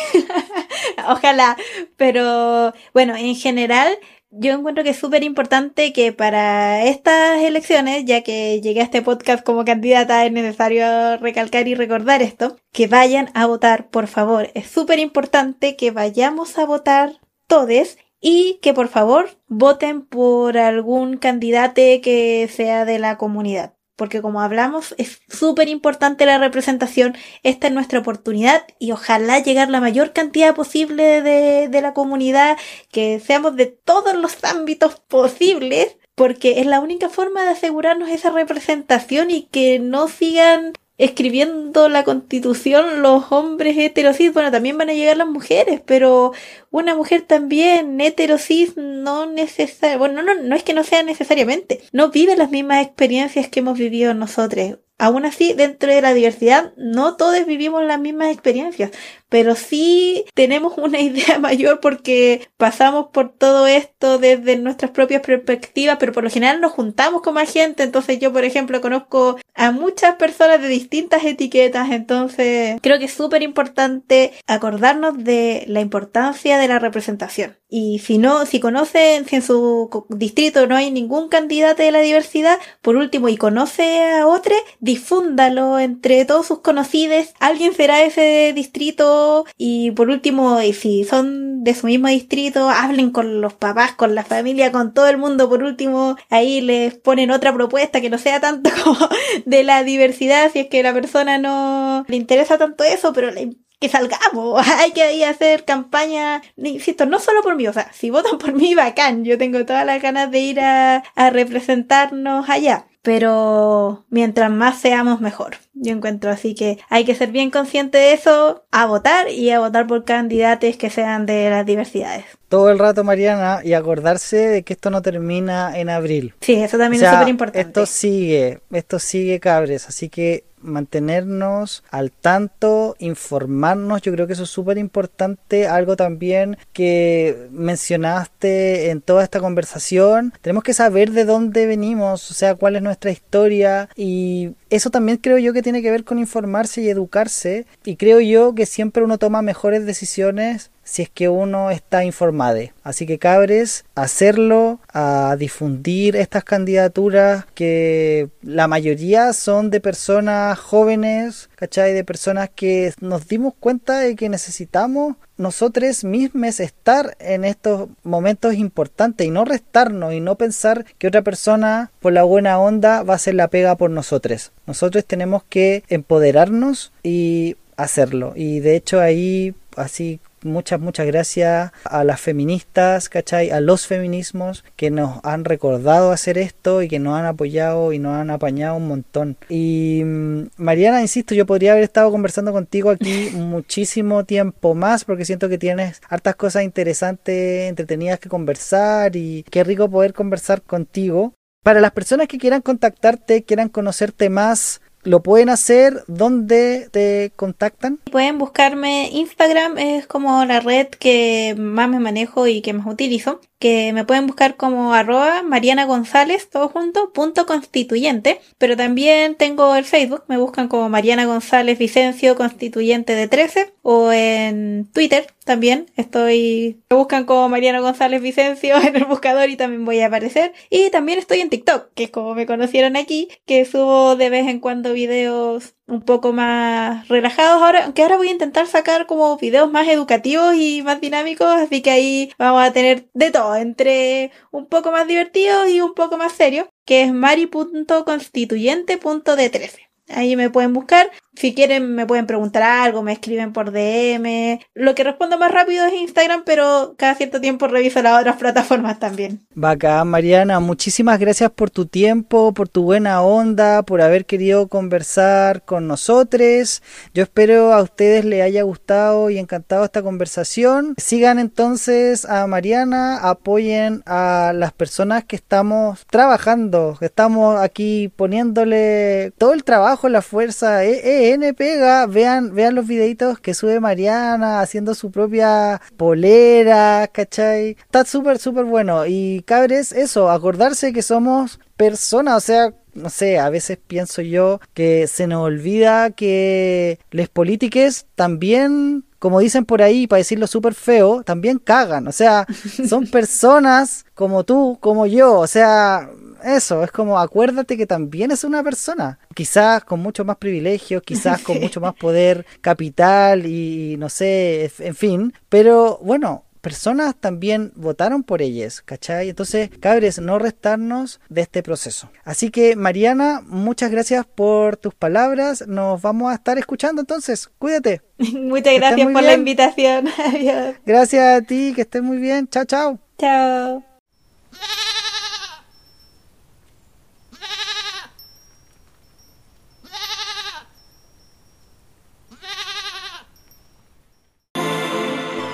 Ojalá. Pero bueno, en general, yo encuentro que es súper importante que para estas elecciones, ya que llegué a este podcast como candidata, es necesario recalcar y recordar esto, que vayan a votar, por favor. Es súper importante que vayamos a votar todes y que por favor voten por algún candidato que sea de la comunidad. Porque como hablamos, es súper importante la representación esta es nuestra oportunidad y ojalá llegar la mayor cantidad posible de, de la comunidad, que seamos de todos los ámbitos posibles, porque es la única forma de asegurarnos esa representación y que no sigan escribiendo la constitución los hombres heterosis, bueno, también van a llegar las mujeres, pero una mujer también heterosis no necesariamente, bueno, no, no es que no sea necesariamente, no vive las mismas experiencias que hemos vivido nosotros. Aún así, dentro de la diversidad, no todos vivimos las mismas experiencias, pero sí tenemos una idea mayor porque pasamos por todo esto desde nuestras propias perspectivas, pero por lo general nos juntamos con más gente, entonces yo, por ejemplo, conozco a muchas personas de distintas etiquetas, entonces creo que es súper importante acordarnos de la importancia de la representación. Y si no, si conocen, si en su distrito no hay ningún candidato de la diversidad, por último, y conoce a otro, difúndalo entre todos sus conocidos. Alguien será ese distrito. Y por último, si son de su mismo distrito, hablen con los papás, con la familia, con todo el mundo. Por último, ahí les ponen otra propuesta que no sea tanto como de la diversidad, si es que la persona no le interesa tanto eso, pero le que salgamos, hay que ir a hacer campaña, insisto, no solo por mí, o sea, si votan por mí, bacán, yo tengo todas las ganas de ir a, a representarnos allá pero mientras más seamos mejor. Yo encuentro así que hay que ser bien consciente de eso, a votar y a votar por candidatos que sean de las diversidades. Todo el rato, Mariana, y acordarse de que esto no termina en abril. Sí, eso también es súper importante. Esto sigue, esto sigue, cabres, así que mantenernos al tanto, informarnos, yo creo que eso es súper importante, algo también que mencionaste en toda esta conversación, tenemos que saber de dónde venimos, o sea, cuál es nuestra historia y eso también creo yo que tiene que ver con informarse y educarse y creo yo que siempre uno toma mejores decisiones si es que uno está informado. Así que cabres, hacerlo, a difundir estas candidaturas que la mayoría son de personas jóvenes, ¿cachai? De personas que nos dimos cuenta de que necesitamos nosotros mismos estar en estos momentos importantes y no restarnos y no pensar que otra persona por la buena onda va a ser la pega por nosotros. Nosotros tenemos que empoderarnos y hacerlo. Y de hecho ahí así muchas, muchas gracias a las feministas, ¿cachai? A los feminismos que nos han recordado hacer esto y que nos han apoyado y nos han apañado un montón. Y mm, Mariana, insisto, yo podría haber estado conversando contigo aquí muchísimo tiempo más porque siento que tienes hartas cosas interesantes, entretenidas que conversar y qué rico poder conversar contigo. Para las personas que quieran contactarte, quieran conocerte más, lo pueden hacer ¿Dónde te contactan. Pueden buscarme Instagram, es como la red que más me manejo y que más utilizo que me pueden buscar como arroba Mariana González, todo junto, punto constituyente, pero también tengo el Facebook, me buscan como Mariana González Vicencio, constituyente de 13, o en Twitter también, estoy, me buscan como Mariana González Vicencio en el buscador y también voy a aparecer, y también estoy en TikTok, que es como me conocieron aquí, que subo de vez en cuando videos un poco más relajados ahora, aunque ahora voy a intentar sacar como videos más educativos y más dinámicos, así que ahí vamos a tener de todo, entre un poco más divertidos y un poco más serios, que es mari.constituyente.d13. Ahí me pueden buscar si quieren me pueden preguntar algo, me escriben por DM. Lo que respondo más rápido es Instagram, pero cada cierto tiempo reviso las otras plataformas también. Bacán, Mariana. Muchísimas gracias por tu tiempo, por tu buena onda, por haber querido conversar con nosotros. Yo espero a ustedes les haya gustado y encantado esta conversación. Sigan entonces a Mariana, apoyen a las personas que estamos trabajando, que estamos aquí poniéndole todo el trabajo, la fuerza. Eh, eh, N pega, vean, vean los videitos que sube Mariana haciendo su propia polera, ¿cachai? Está súper, súper bueno. Y cabres, eso, acordarse que somos personas, o sea, no sé, a veces pienso yo que se nos olvida que les políticos también, como dicen por ahí, para decirlo súper feo, también cagan. O sea, son personas como tú, como yo. O sea, eso, es como acuérdate que también es una persona, quizás con mucho más privilegios, quizás con mucho más poder capital y no sé, en fin, pero bueno, personas también votaron por ellas, ¿cachai? Entonces, cabres, no restarnos de este proceso. Así que, Mariana, muchas gracias por tus palabras. Nos vamos a estar escuchando entonces. Cuídate. Muchas gracias por la invitación. Adiós. Gracias a ti, que estés muy bien. Chao, chao. Chao.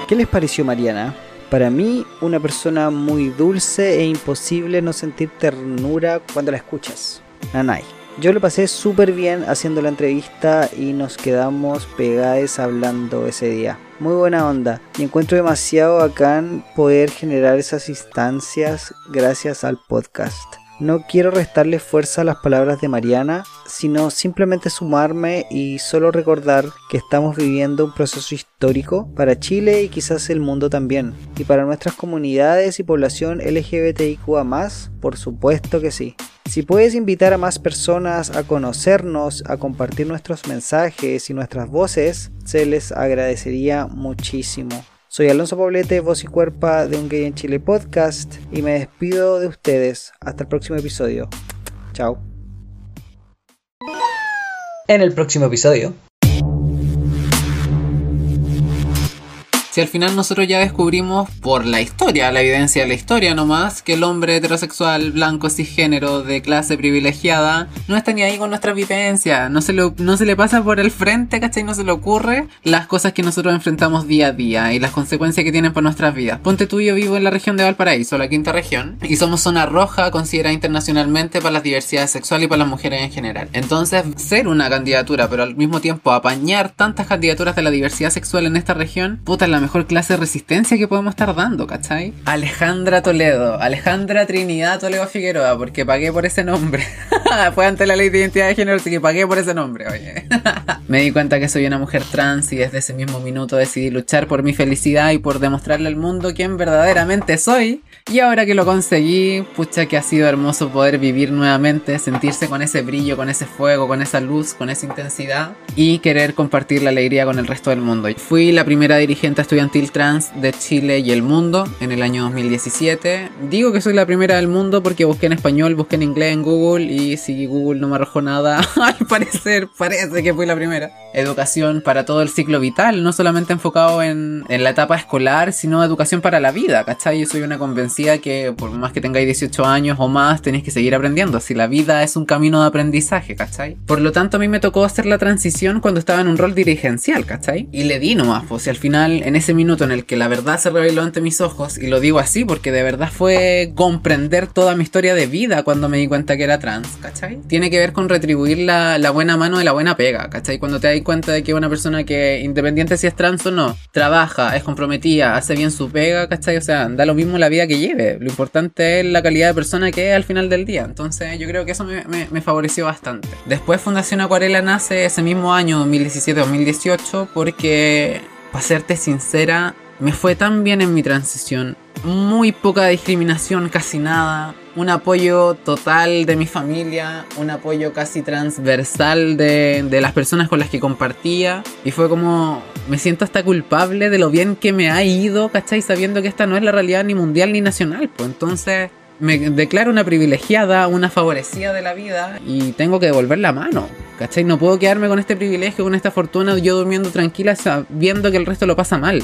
¿Qué les pareció Mariana? Para mí, una persona muy dulce e imposible no sentir ternura cuando la escuchas. Nanay. Yo lo pasé súper bien haciendo la entrevista y nos quedamos pegados hablando ese día. Muy buena onda. Y encuentro demasiado bacán poder generar esas instancias gracias al podcast. No quiero restarle fuerza a las palabras de Mariana, sino simplemente sumarme y solo recordar que estamos viviendo un proceso histórico para Chile y quizás el mundo también. Y para nuestras comunidades y población LGBTIQA por supuesto que sí. Si puedes invitar a más personas a conocernos, a compartir nuestros mensajes y nuestras voces, se les agradecería muchísimo. Soy Alonso Poblete, voz y cuerpa de Un Gay en Chile podcast y me despido de ustedes. Hasta el próximo episodio. Chao. En el próximo episodio. Si al final nosotros ya descubrimos por la historia, la evidencia de la historia nomás, que el hombre heterosexual, blanco, cisgénero, de clase privilegiada, no está ni ahí con nuestra vivencia, no se, lo, no se le pasa por el frente, ¿cachai? No se le ocurre las cosas que nosotros enfrentamos día a día y las consecuencias que tienen para nuestras vidas. Ponte tú, yo vivo en la región de Valparaíso, la quinta región, y somos zona roja considerada internacionalmente para las diversidades sexuales y para las mujeres en general. Entonces, ser una candidatura, pero al mismo tiempo apañar tantas candidaturas de la diversidad sexual en esta región, puta, es la mejor clase de resistencia que podemos estar dando, ¿cachai? Alejandra Toledo, Alejandra Trinidad Toledo Figueroa, porque pagué por ese nombre. Fue ante la ley de identidad de género, así que pagué por ese nombre, oye. Me di cuenta que soy una mujer trans y desde ese mismo minuto decidí luchar por mi felicidad y por demostrarle al mundo quién verdaderamente soy. Y ahora que lo conseguí, pucha que ha sido hermoso poder vivir nuevamente, sentirse con ese brillo, con ese fuego, con esa luz, con esa intensidad y querer compartir la alegría con el resto del mundo. Fui la primera dirigente estudiantil trans de Chile y el mundo en el año 2017. Digo que soy la primera del mundo porque busqué en español, busqué en inglés en Google y si Google no me arrojó nada, al parecer parece que fui la primera. Educación para todo el ciclo vital, no solamente enfocado en, en la etapa escolar, sino educación para la vida, ¿cachai? Yo soy una convencida que por más que tengáis 18 años o más, tenéis que seguir aprendiendo. Si la vida es un camino de aprendizaje, ¿cachai? Por lo tanto, a mí me tocó hacer la transición cuando estaba en un rol dirigencial, ¿cachai? Y le di nomás, pues si al final, en ese minuto en el que la verdad se reveló ante mis ojos, y lo digo así porque de verdad fue comprender toda mi historia de vida cuando me di cuenta que era trans, ¿cachai? Tiene que ver con retribuir la, buena mano de la buena pega, ¿cachai? Cuando te das cuenta de que una persona que, independiente si es trans o no, trabaja, es comprometida, hace bien su pega, ¿cachai? O sea, da lo mismo la vida que lo importante es la calidad de persona que es al final del día. Entonces yo creo que eso me, favoreció bastante. Después Fundación Acuarela nace ese mismo año, 2017-2018, porque, para serte sincera, me fue tan bien en mi transición. Muy poca discriminación, casi nada. Un apoyo total de mi familia. Un apoyo casi transversal de, de, las personas con las que compartía. Y fue como. Me siento hasta culpable de lo bien que me ha ido, ¿cachai? Sabiendo que esta no es la realidad ni mundial ni nacional. Pues entonces me declaro una privilegiada, una favorecida de la vida y tengo que devolver la mano. ¿Cachai? No puedo quedarme con este privilegio, con esta fortuna, yo durmiendo tranquila sabiendo que el resto lo pasa mal.